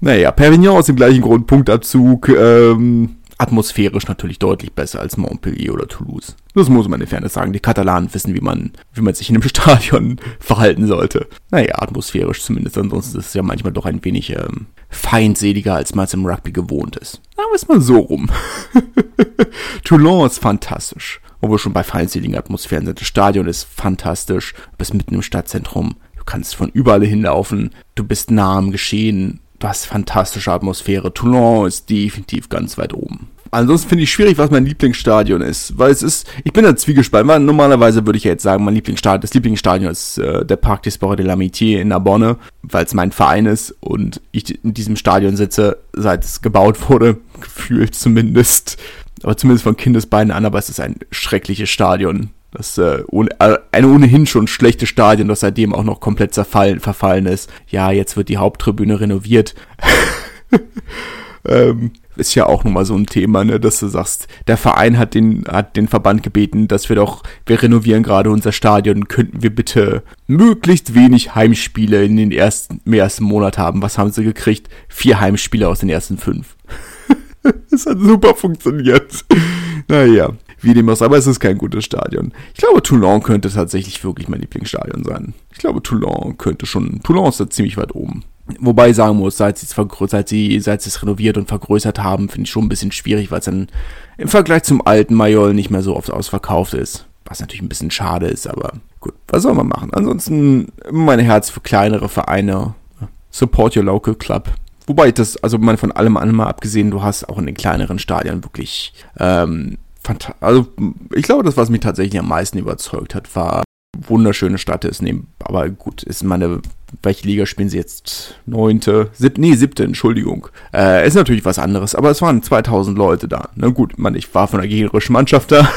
Naja, Perignon aus dem gleichen Grund, Punktabzug. Ähm, atmosphärisch natürlich deutlich besser als Montpellier oder Toulouse. Das muss man in Fairness sagen. Die Katalanen wissen, wie man, wie man sich in einem Stadion verhalten sollte. Naja, atmosphärisch zumindest. Ansonsten ist es ja manchmal doch ein wenig ähm, feindseliger, als man es im Rugby gewohnt ist. Aber ist mal so rum. Toulon ist fantastisch. Wo wir schon bei feindseligen Atmosphären sind. Das Stadion ist fantastisch. Du bist mitten im Stadtzentrum. Du kannst von überall hinlaufen. Du bist nah am Geschehen du hast fantastische Atmosphäre. Toulon ist definitiv ganz weit oben. Ansonsten finde ich schwierig, was mein Lieblingsstadion ist, weil es ist, ich bin da zwiegespalten, weil normalerweise würde ich ja jetzt sagen, mein Lieblingsstadion, das Lieblingsstadion ist äh, der Parc des Sports de l'Amitié in Narbonne, weil es mein Verein ist und ich in diesem Stadion sitze, seit es gebaut wurde, gefühlt zumindest, aber zumindest von Kindesbeinen an, aber es ist ein schreckliches Stadion. Das äh, ohne, äh, ein ohnehin schon schlechtes Stadion, das seitdem auch noch komplett zerfallen, verfallen ist. Ja, jetzt wird die Haupttribüne renoviert. ähm, ist ja auch nochmal so ein Thema, ne, dass du sagst, der Verein hat den, hat den Verband gebeten, dass wir doch, wir renovieren gerade unser Stadion, könnten wir bitte möglichst wenig Heimspiele in den ersten, im ersten Monat haben. Was haben sie gekriegt? Vier Heimspiele aus den ersten fünf. das hat super funktioniert. Naja, wie dem auch aber es ist kein gutes Stadion. Ich glaube, Toulon könnte tatsächlich wirklich mein Lieblingsstadion sein. Ich glaube, Toulon könnte schon, Toulon ist da ziemlich weit oben. Wobei ich sagen muss, seit sie, es seit sie, seit sie es renoviert und vergrößert haben, finde ich schon ein bisschen schwierig, weil es dann im Vergleich zum alten Mayol nicht mehr so oft ausverkauft ist. Was natürlich ein bisschen schade ist, aber gut, was soll man machen? Ansonsten mein Herz für kleinere Vereine. Support your local club. Wobei ich das, also man von allem anderen mal abgesehen, du hast auch in den kleineren Stadien wirklich ähm, also ich glaube, das, was mich tatsächlich am meisten überzeugt hat, war wunderschöne Stadt ist. Nee, aber gut, ist meine, welche Liga spielen sie jetzt? Neunte, siebte, nee, siebte, Entschuldigung. Äh, ist natürlich was anderes, aber es waren 2000 Leute da. Na gut, man, ich war von der gegnerischen Mannschaft da.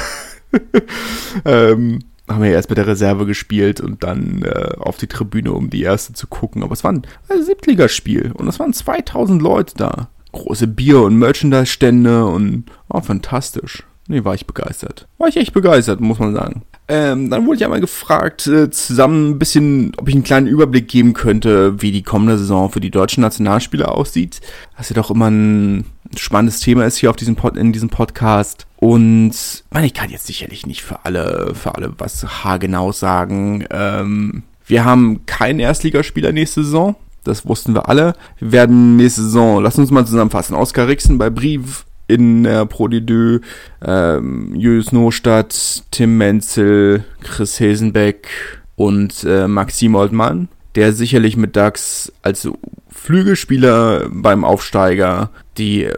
ähm, haben wir erst mit der Reserve gespielt und dann äh, auf die Tribüne, um die erste zu gucken. Aber es war ein also Siebtligaspiel und es waren 2000 Leute da. Große Bier- und Merchandise-Stände und oh, fantastisch. Nee, war ich begeistert. War ich echt begeistert, muss man sagen. Ähm, dann wurde ich einmal gefragt, äh, zusammen ein bisschen, ob ich einen kleinen Überblick geben könnte, wie die kommende Saison für die deutschen Nationalspieler aussieht. Was ja doch immer ein spannendes Thema ist hier auf diesem Pod, in diesem Podcast. Und man, ich kann jetzt sicherlich nicht für alle, für alle was haargenau sagen. Ähm, wir haben keinen Erstligaspieler nächste Saison. Das wussten wir alle. Wir werden nächste Saison, lass uns mal zusammenfassen. Oskar Rixen bei Brief in der Pro D2, ähm, Julius Nostadt, Tim Menzel, Chris Hesenbeck und äh, Maxim Oldmann, der sicherlich mit DAX als Flügelspieler beim Aufsteiger, die äh,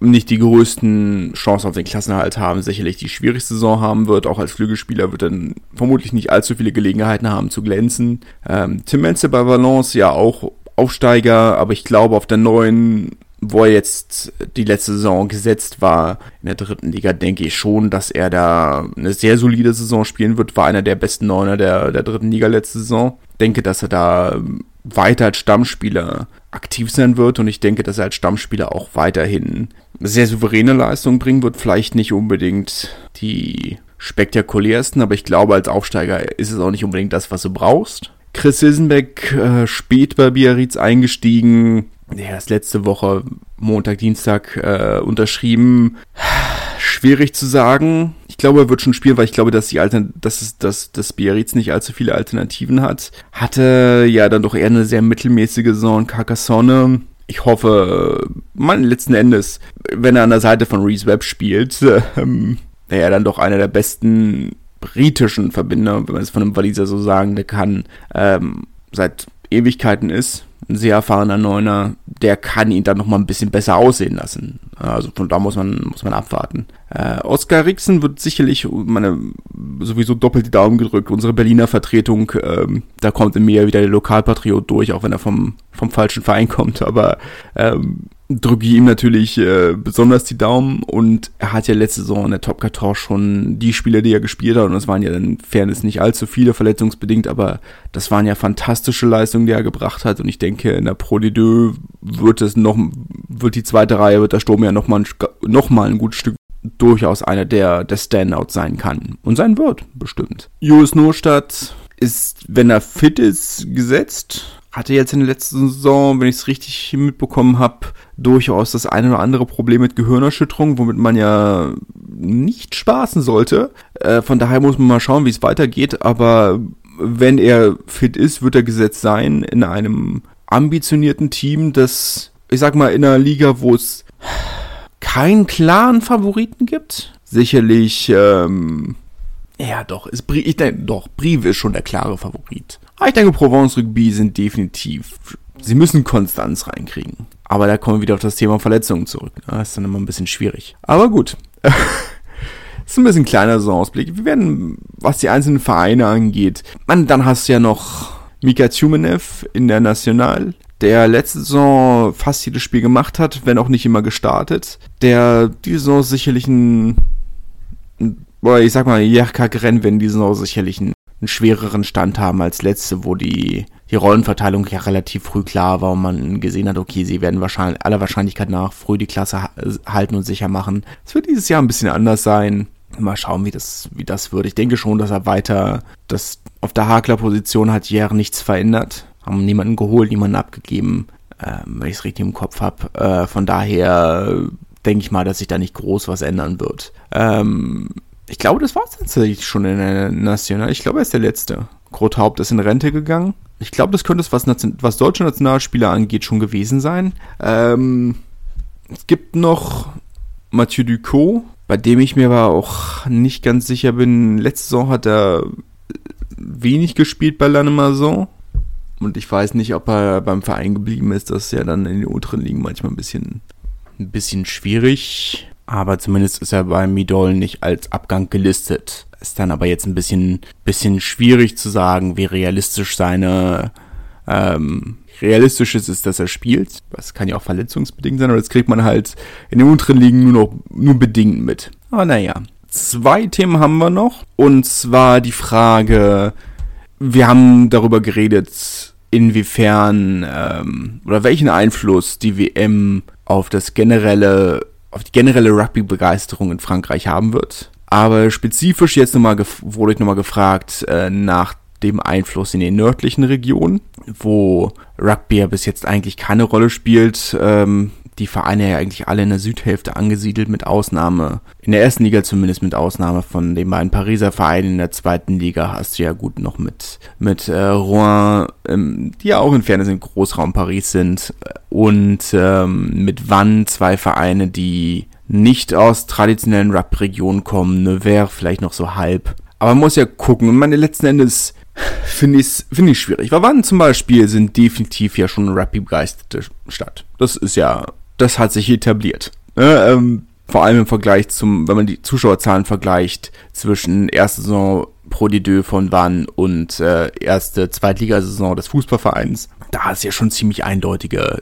nicht die größten Chancen auf den Klassenerhalt haben, sicherlich die schwierigste Saison haben wird. Auch als Flügelspieler wird dann vermutlich nicht allzu viele Gelegenheiten haben zu glänzen. Ähm, Tim Menzel bei Valence ja auch Aufsteiger, aber ich glaube auf der neuen wo er jetzt die letzte Saison gesetzt war in der dritten Liga, denke ich schon, dass er da eine sehr solide Saison spielen wird. War einer der besten Neuner der, der dritten Liga letzte Saison. Denke, dass er da weiter als Stammspieler aktiv sein wird und ich denke, dass er als Stammspieler auch weiterhin sehr souveräne Leistungen bringen wird. Vielleicht nicht unbedingt die spektakulärsten, aber ich glaube, als Aufsteiger ist es auch nicht unbedingt das, was du brauchst. Chris Sissenbeck äh, spät bei Biarritz eingestiegen, ja, ist letzte Woche Montag, Dienstag äh, unterschrieben. Schwierig zu sagen. Ich glaube, er wird schon spielen, weil ich glaube, dass die Altern dass es, dass das Biarritz nicht allzu viele Alternativen hat. Hatte ja dann doch eher eine sehr mittelmäßige Saison Carcassonne. Ich hoffe, man letzten Endes, wenn er an der Seite von Reese Webb spielt, ähm, er dann doch einer der besten britischen Verbinder, wenn man es von einem Waliser so sagen kann, ähm, seit Ewigkeiten ist ein sehr erfahrener Neuner, der kann ihn dann nochmal ein bisschen besser aussehen lassen. Also von da muss man, muss man abwarten. Äh, Oskar Rixen wird sicherlich meine, sowieso doppelt die Daumen gedrückt. Unsere Berliner Vertretung, ähm, da kommt in mir wieder der Lokalpatriot durch, auch wenn er vom, vom falschen Verein kommt. Aber ähm, drücke ich ihm natürlich äh, besonders die Daumen. Und er hat ja letzte Saison in der Top 14 schon die Spiele, die er gespielt hat. Und es waren ja in Fairness nicht allzu viele verletzungsbedingt, aber das waren ja fantastische Leistungen, die er gebracht hat. Und ich denke in der Pro D2 wird es noch wird die zweite Reihe wird der Sturm ja noch mal ein, noch mal ein gutes Stück durchaus einer der der Standouts sein kann. Und sein wird bestimmt. Julius Nostadt ist, wenn er fit ist, gesetzt. Hatte jetzt in der letzten Saison, wenn ich es richtig mitbekommen habe, durchaus das eine oder andere Problem mit Gehirnerschütterung, womit man ja nicht spaßen sollte. Äh, von daher muss man mal schauen, wie es weitergeht. Aber wenn er fit ist, wird er gesetzt sein in einem ambitionierten Team, das, ich sag mal, in einer Liga, wo es keinen klaren Favoriten gibt. Sicherlich, ähm, ja, doch, ist Brie, ich denke, doch, Brive ist schon der klare Favorit. Aber ich denke, Provence Rugby sind definitiv, sie müssen Konstanz reinkriegen. Aber da kommen wir wieder auf das Thema Verletzungen zurück. Das ist dann immer ein bisschen schwierig. Aber gut. das ist ein bisschen kleiner Saisonausblick. Wir werden, was die einzelnen Vereine angeht, man, dann hast du ja noch Mika Tjumenev in der National, der letzte Saison fast jedes Spiel gemacht hat, wenn auch nicht immer gestartet. Der diese Saison sicherlich ein, ein ich sag mal, Jerka Gren, wenn diese Saison sicherlich ein einen schwereren Stand haben als letzte, wo die, die Rollenverteilung ja relativ früh klar war und man gesehen hat, okay, sie werden wahrscheinlich aller Wahrscheinlichkeit nach früh die Klasse halten und sicher machen. Es wird dieses Jahr ein bisschen anders sein. Mal schauen, wie das, wie das wird. Ich denke schon, dass er weiter, dass auf der Hakler-Position hat Jär nichts verändert. Haben niemanden geholt, niemanden abgegeben, äh, wenn ich es richtig im Kopf habe. Äh, von daher denke ich mal, dass sich da nicht groß was ändern wird. Ähm, ich glaube, das war es tatsächlich schon in der National. Ich glaube, er ist der Letzte. Grothaupt ist in Rente gegangen. Ich glaube, das könnte es, was, was deutsche Nationalspieler angeht, schon gewesen sein. Ähm, es gibt noch Mathieu Ducot, bei dem ich mir aber auch nicht ganz sicher bin. Letzte Saison hat er wenig gespielt bei Lannemazon. Und ich weiß nicht, ob er beim Verein geblieben ist. Das ist ja dann in den unteren Ligen manchmal ein bisschen, ein bisschen schwierig. Aber zumindest ist er bei Midol nicht als Abgang gelistet. Ist dann aber jetzt ein bisschen, bisschen schwierig zu sagen, wie realistisch seine, ähm, realistisch ist, dass er spielt. Das kann ja auch verletzungsbedingt sein, aber das kriegt man halt in den unteren Ligen nur noch, nur bedingt mit. Aber naja. Zwei Themen haben wir noch. Und zwar die Frage, wir haben darüber geredet, inwiefern ähm, oder welchen Einfluss die WM auf das generelle auf die generelle Rugby-Begeisterung in Frankreich haben wird. Aber spezifisch jetzt nochmal wurde ich nochmal gefragt äh, nach dem Einfluss in den nördlichen Regionen, wo Rugby ja bis jetzt eigentlich keine Rolle spielt. Ähm, die Vereine ja eigentlich alle in der Südhälfte angesiedelt, mit Ausnahme, in der ersten Liga zumindest mit Ausnahme von den beiden Pariser Vereinen in der zweiten Liga hast du ja gut noch mit, mit äh, Rouen, ähm, die ja auch in Fairness in Großraum Paris sind, und ähm, mit Vannes zwei Vereine, die nicht aus traditionellen Rap-Regionen kommen, Nevers vielleicht noch so halb. Aber man muss ja gucken, und meine letzten Endes finde ich finde ich schwierig. Weil Wann zum Beispiel sind definitiv ja schon eine Rap-begeisterte Stadt. Das ist ja das hat sich etabliert. Ne? Ähm, vor allem im Vergleich zum, wenn man die Zuschauerzahlen vergleicht zwischen erste Saison Pro D2 von Wann und äh, erste Zweitligasaison des Fußballvereins, da ist ja schon ziemlich eindeutige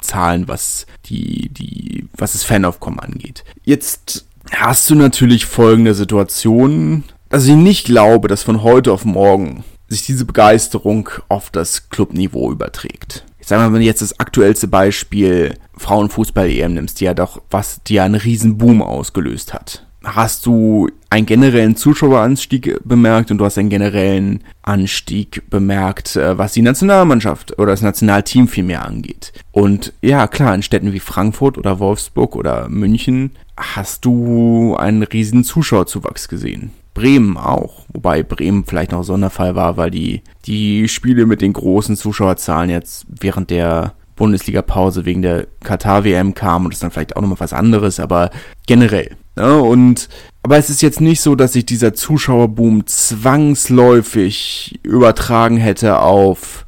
Zahlen, was die, die, was das Fanaufkommen angeht. Jetzt hast du natürlich folgende Situation, dass ich nicht glaube, dass von heute auf morgen sich diese Begeisterung auf das Clubniveau überträgt sagen wir mal, wenn du jetzt das aktuellste Beispiel Frauenfußball-EM nimmst, die ja doch, was, die ja einen riesen Boom ausgelöst hat. Hast du einen generellen Zuschaueranstieg bemerkt und du hast einen generellen Anstieg bemerkt, äh, was die Nationalmannschaft oder das Nationalteam vielmehr angeht. Und ja, klar, in Städten wie Frankfurt oder Wolfsburg oder München hast du einen riesen Zuschauerzuwachs gesehen. Bremen auch. Wobei Bremen vielleicht noch Sonderfall war, weil die, die Spiele mit den großen Zuschauerzahlen jetzt während der Bundesliga-Pause wegen der Katar-WM kamen und das dann vielleicht auch nochmal was anderes, aber generell. Ne? Und, aber es ist jetzt nicht so, dass sich dieser Zuschauerboom zwangsläufig übertragen hätte auf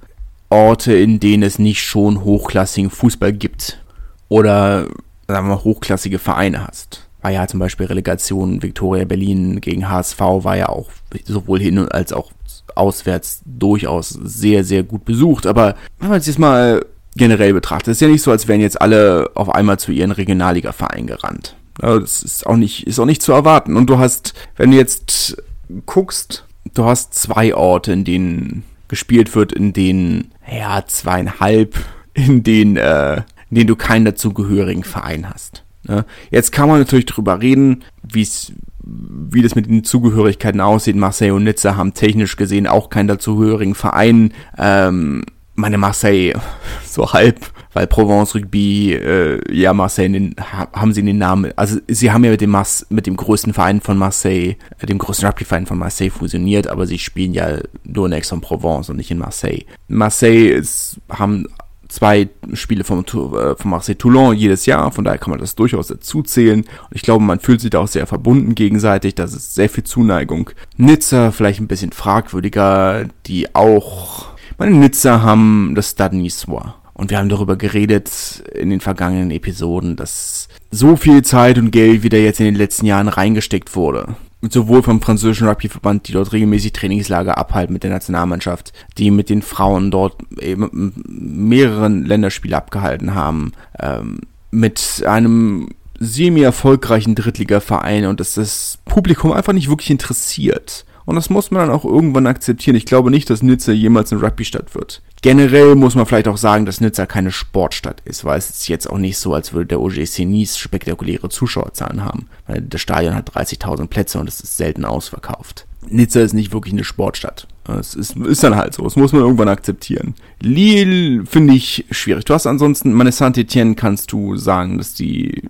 Orte, in denen es nicht schon hochklassigen Fußball gibt. Oder, sagen wir mal, hochklassige Vereine hast war ja zum Beispiel Relegation Viktoria Berlin gegen HSV war ja auch sowohl hin als auch auswärts durchaus sehr, sehr gut besucht. Aber wenn man es jetzt mal generell betrachtet, ist ja nicht so, als wären jetzt alle auf einmal zu ihren Regionalliga-Vereinen gerannt. Das ist auch nicht, ist auch nicht zu erwarten. Und du hast, wenn du jetzt guckst, du hast zwei Orte, in denen gespielt wird, in denen, ja, zweieinhalb, in denen, äh, in denen du keinen dazugehörigen Verein hast. Ne? Jetzt kann man natürlich drüber reden, wie's, wie das mit den Zugehörigkeiten aussieht. Marseille und Nizza haben technisch gesehen auch keinen dazugehörigen Verein. Ähm, meine Marseille so halb, weil Provence Rugby, äh, ja Marseille, den, haben sie den Namen, also sie haben ja mit dem Mas mit dem größten Verein von Marseille, äh, dem größten Rugby-Verein von Marseille fusioniert, aber sie spielen ja nur in Aix-en-Provence und nicht in Marseille. Marseille ist, haben zwei Spiele vom, äh, vom Marseille Toulon jedes Jahr, von daher kann man das durchaus dazu zählen. Und ich glaube, man fühlt sich da auch sehr verbunden gegenseitig, das ist sehr viel Zuneigung. Nizza vielleicht ein bisschen fragwürdiger, die auch, meine Nizza haben das Stade Niçois. Und wir haben darüber geredet in den vergangenen Episoden, dass so viel Zeit und Geld wieder jetzt in den letzten Jahren reingesteckt wurde sowohl vom französischen Rugbyverband, die dort regelmäßig Trainingslager abhalten mit der Nationalmannschaft, die mit den Frauen dort eben mehreren Länderspiele abgehalten haben, ähm, mit einem semi-erfolgreichen Drittligaverein und dass das Publikum einfach nicht wirklich interessiert. Und das muss man dann auch irgendwann akzeptieren. Ich glaube nicht, dass Nizza jemals eine Rugby-Stadt wird. Generell muss man vielleicht auch sagen, dass Nizza keine Sportstadt ist, weil es ist jetzt auch nicht so, als würde der OGC Nice spektakuläre Zuschauerzahlen haben. Weil das Stadion hat 30.000 Plätze und es ist selten ausverkauft. Nizza ist nicht wirklich eine Sportstadt. Es ist, ist dann halt so. Das muss man irgendwann akzeptieren. Lille finde ich schwierig. Du hast ansonsten, meine Saint-Etienne kannst du sagen, dass die,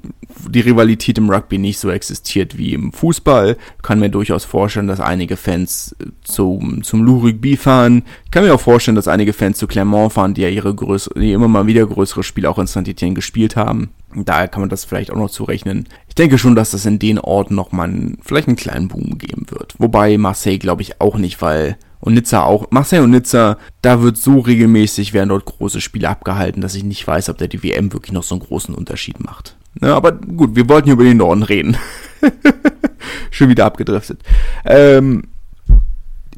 die Rivalität im Rugby nicht so existiert wie im Fußball. Kann mir durchaus vorstellen, dass einige Fans zum, zum Lou Rugby fahren. Ich kann mir auch vorstellen, dass einige Fans zu Clermont fahren, die ja ihre größere, die immer mal wieder größere Spiele auch in Saint-Etienne gespielt haben. Daher kann man das vielleicht auch noch zurechnen. Ich denke schon, dass das in den Orten nochmal vielleicht einen kleinen Boom geben wird. Wobei Marseille glaube ich auch nicht, weil und Nizza auch. Marseille und Nizza, da wird so regelmäßig, werden dort große Spiele abgehalten, dass ich nicht weiß, ob der die WM wirklich noch so einen großen Unterschied macht. Ja, aber gut, wir wollten über den Norden reden. Schon wieder abgedriftet. Ähm,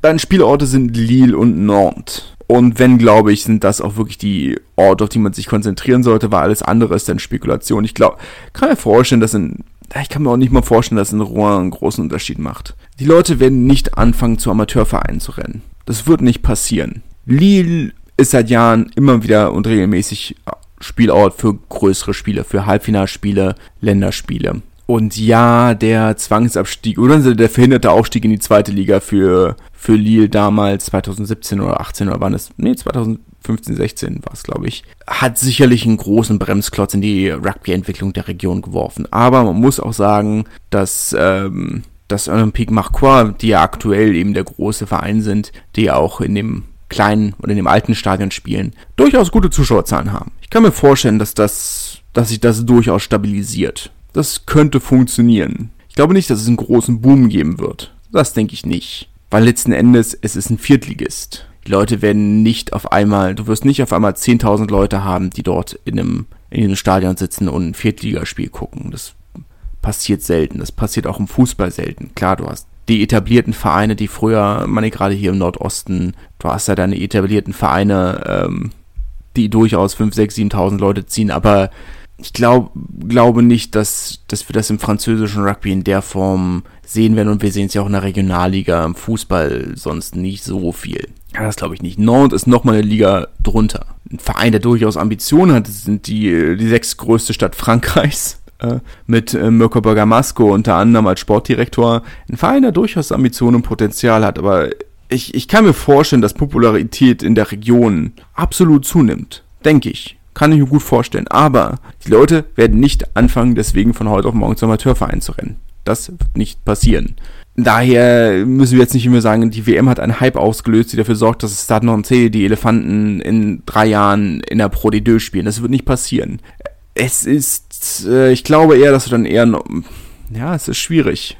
dann Spielorte sind Lille und Nantes. Und wenn, glaube ich, sind das auch wirklich die Orte, auf die man sich konzentrieren sollte, weil alles andere ist dann Spekulation. Ich glaube, kann mir vorstellen, dass in ich kann mir auch nicht mal vorstellen, dass in Rouen einen großen Unterschied macht. Die Leute werden nicht anfangen, zu Amateurvereinen zu rennen. Das wird nicht passieren. Lille ist seit Jahren immer wieder und regelmäßig Spielort für größere Spiele, für Halbfinalspiele, Länderspiele. Und ja, der Zwangsabstieg oder der verhinderte Aufstieg in die zweite Liga für, für Lille damals 2017 oder 18 oder wann es, nee, 2015, 16 war es, glaube ich, hat sicherlich einen großen Bremsklotz in die Rugby-Entwicklung der Region geworfen. Aber man muss auch sagen, dass, ähm, dass Olympique Marquois, die ja aktuell eben der große Verein sind, die auch in dem kleinen oder in dem alten Stadion spielen, durchaus gute Zuschauerzahlen haben. Ich kann mir vorstellen, dass das, dass sich das durchaus stabilisiert. Das könnte funktionieren. Ich glaube nicht, dass es einen großen Boom geben wird. Das denke ich nicht. Weil letzten Endes, es ist ein Viertligist. Die Leute werden nicht auf einmal, du wirst nicht auf einmal 10.000 Leute haben, die dort in einem, in einem Stadion sitzen und ein Viertligaspiel gucken. Das passiert selten. Das passiert auch im Fußball selten. Klar, du hast die etablierten Vereine, die früher, meine gerade hier im Nordosten, du hast ja deine etablierten Vereine, ähm, die durchaus 5, 6, 7.000 Leute ziehen, aber ich glaub, glaube nicht, dass, dass wir das im französischen Rugby in der Form sehen werden und wir sehen es ja auch in der Regionalliga im Fußball sonst nicht so viel. Ja, das glaube ich nicht. Nantes ist nochmal eine Liga drunter. Ein Verein, der durchaus Ambitionen hat, sind die, die sechstgrößte Stadt Frankreichs äh, mit äh, Mirko Bergamasco unter anderem als Sportdirektor. Ein Verein, der durchaus Ambitionen und Potenzial hat, aber ich, ich kann mir vorstellen, dass Popularität in der Region absolut zunimmt. Denke ich. Kann ich mir gut vorstellen. Aber die Leute werden nicht anfangen, deswegen von heute auf morgen zum Amateurverein zu rennen. Das wird nicht passieren. Daher müssen wir jetzt nicht immer sagen, die WM hat einen Hype ausgelöst, die dafür sorgt, dass Stade Nantes die Elefanten in drei Jahren in der Pro D2 spielen. Das wird nicht passieren. Es ist, äh, ich glaube eher, dass du dann eher, ja, es ist schwierig.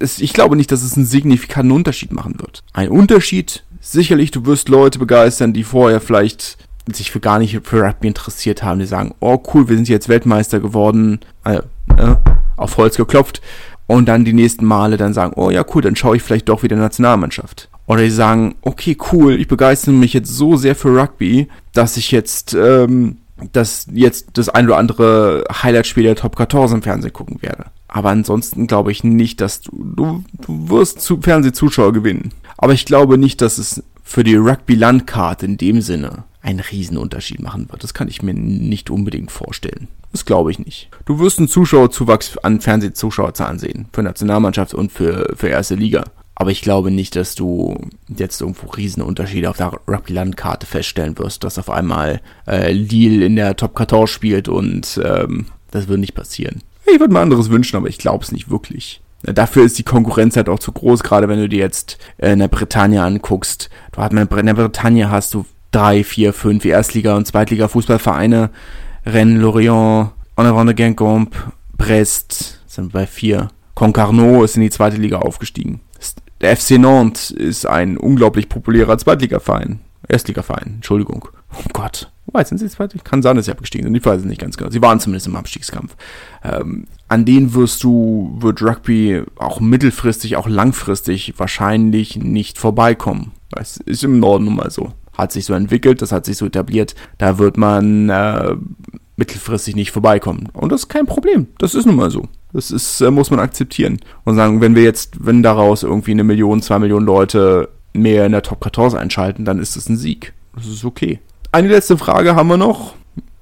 ich glaube nicht, dass es einen signifikanten Unterschied machen wird. Ein Unterschied, sicherlich, du wirst Leute begeistern, die vorher vielleicht sich für gar nicht für Rugby interessiert haben, die sagen, oh cool, wir sind jetzt Weltmeister geworden, äh, äh, auf Holz geklopft, und dann die nächsten Male dann sagen, oh ja cool, dann schaue ich vielleicht doch wieder Nationalmannschaft. Oder die sagen, okay cool, ich begeistere mich jetzt so sehr für Rugby, dass ich jetzt, ähm, dass jetzt das ein oder andere Highlight-Spiel der Top 14 im Fernsehen gucken werde. Aber ansonsten glaube ich nicht, dass du, du, du wirst zu Fernsehzuschauer gewinnen. Aber ich glaube nicht, dass es für die Rugby-Landkarte in dem Sinne einen Riesenunterschied machen wird. Das kann ich mir nicht unbedingt vorstellen. Das glaube ich nicht. Du wirst einen Zuschauerzuwachs an Fernsehzuschauerzahlen sehen. Für Nationalmannschaft und für, für erste Liga. Aber ich glaube nicht, dass du jetzt irgendwo Riesenunterschiede auf der Rugby-Landkarte feststellen wirst, dass auf einmal äh, Lille in der Top 14 spielt und ähm, das wird nicht passieren. Ich würde mir anderes wünschen, aber ich glaube es nicht wirklich. Dafür ist die Konkurrenz halt auch zu groß, gerade wenn du dir jetzt äh, in der Bretagne anguckst. Du hast in der Bretagne hast du drei, vier, fünf Erstliga- und Zweitliga-Fußballvereine. Rennes, Lorient, En avant de Guingamp, Brest, sind bei vier. Concarneau ist in die zweite Liga aufgestiegen. Der FC Nantes ist ein unglaublich populärer Zweitligaverein. Erstligaverein, Entschuldigung. Oh Gott. Wobei, sind sie zweite? Kann sein, dass sie abgestiegen sind. Ich weiß es nicht ganz genau. Sie waren zumindest im Abstiegskampf. Ähm, an denen wirst du, wird Rugby auch mittelfristig, auch langfristig wahrscheinlich nicht vorbeikommen. Das ist im Norden nun mal so hat sich so entwickelt, das hat sich so etabliert, da wird man äh, mittelfristig nicht vorbeikommen. Und das ist kein Problem. Das ist nun mal so. Das ist, äh, muss man akzeptieren. Und sagen, wenn wir jetzt, wenn daraus irgendwie eine Million, zwei Millionen Leute mehr in der Top 14 einschalten, dann ist das ein Sieg. Das ist okay. Eine letzte Frage haben wir noch.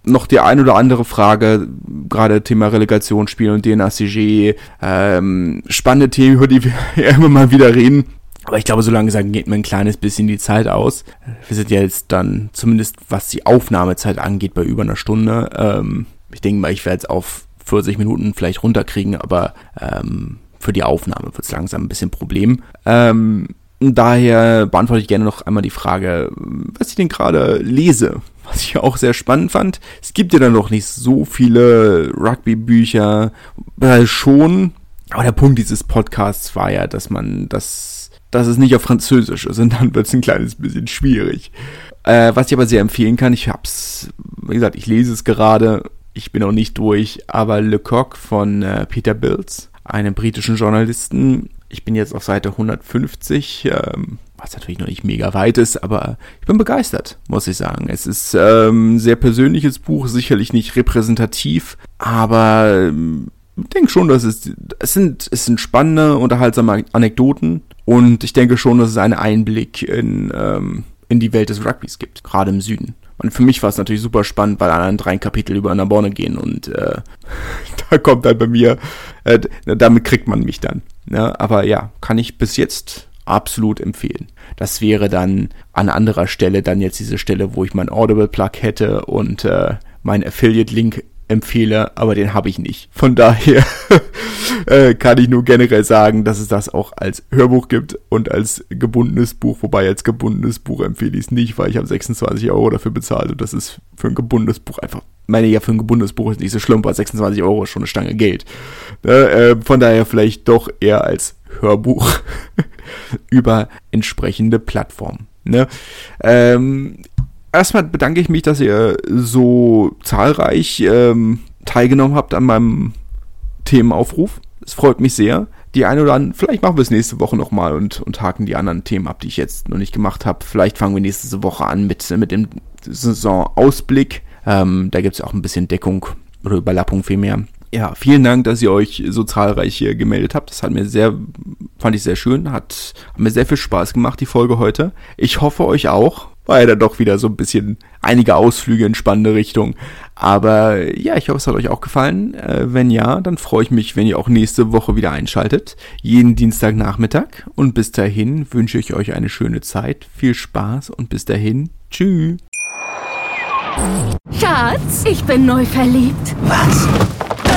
Noch die ein oder andere Frage, gerade Thema Relegationsspiel und DNACG, ähm, spannende Themen, über die wir immer mal wieder reden. Aber ich glaube, so langsam geht mir ein kleines bisschen die Zeit aus. Wir sind ja jetzt dann, zumindest was die Aufnahmezeit angeht, bei über einer Stunde. Ähm, ich denke mal, ich werde es auf 40 Minuten vielleicht runterkriegen, aber ähm, für die Aufnahme wird es langsam ein bisschen Problem. Ähm, daher beantworte ich gerne noch einmal die Frage, was ich denn gerade lese. Was ich auch sehr spannend fand. Es gibt ja dann noch nicht so viele Rugby-Bücher, äh, schon. Aber der Punkt dieses Podcasts war ja, dass man das dass es nicht auf Französisch ist und dann wird es ein kleines bisschen schwierig. Äh, was ich aber sehr empfehlen kann, ich hab's, wie gesagt, ich lese es gerade, ich bin noch nicht durch, aber Le Coq von äh, Peter Bills, einem britischen Journalisten. Ich bin jetzt auf Seite 150, ähm, was natürlich noch nicht mega weit ist, aber ich bin begeistert, muss ich sagen. Es ist ähm, sehr persönliches Buch, sicherlich nicht repräsentativ, aber ähm, ich denke schon, dass es, es sind, es sind spannende, unterhaltsame Anekdoten und ich denke schon, dass es einen Einblick in, ähm, in die Welt des Rugbys gibt, gerade im Süden. Und für mich war es natürlich super spannend, weil alle drei Kapitel über Narbonne gehen und äh, da kommt dann bei mir, äh, damit kriegt man mich dann. Ne? Aber ja, kann ich bis jetzt absolut empfehlen. Das wäre dann an anderer Stelle dann jetzt diese Stelle, wo ich mein Audible-Plug hätte und äh, mein Affiliate-Link empfehle, aber den habe ich nicht. Von daher äh, kann ich nur generell sagen, dass es das auch als Hörbuch gibt und als gebundenes Buch, wobei als gebundenes Buch empfehle ich es nicht, weil ich habe 26 Euro dafür bezahlt und das ist für ein gebundenes Buch einfach, meine ja, für ein gebundenes Buch ist nicht so schlimm, weil 26 Euro ist schon eine Stange Geld. Äh, von daher vielleicht doch eher als Hörbuch über entsprechende Plattformen. Ne? Ähm, erstmal bedanke ich mich, dass ihr so zahlreich ähm, teilgenommen habt an meinem Themenaufruf. Es freut mich sehr. Die eine oder andere, vielleicht machen wir es nächste Woche nochmal und, und haken die anderen Themen ab, die ich jetzt noch nicht gemacht habe. Vielleicht fangen wir nächste Woche an mit, mit dem Saisonausblick. Ähm, da gibt es auch ein bisschen Deckung oder Überlappung vielmehr ja, vielen Dank, dass ihr euch so zahlreich hier gemeldet habt. Das hat mir sehr, fand ich sehr schön, hat, hat mir sehr viel Spaß gemacht, die Folge heute. Ich hoffe euch auch. War ja dann doch wieder so ein bisschen einige Ausflüge in spannende Richtung. Aber ja, ich hoffe, es hat euch auch gefallen. Äh, wenn ja, dann freue ich mich, wenn ihr auch nächste Woche wieder einschaltet. Jeden Dienstagnachmittag. Und bis dahin wünsche ich euch eine schöne Zeit. Viel Spaß und bis dahin. Tschüss. Schatz, ich bin neu verliebt. Was?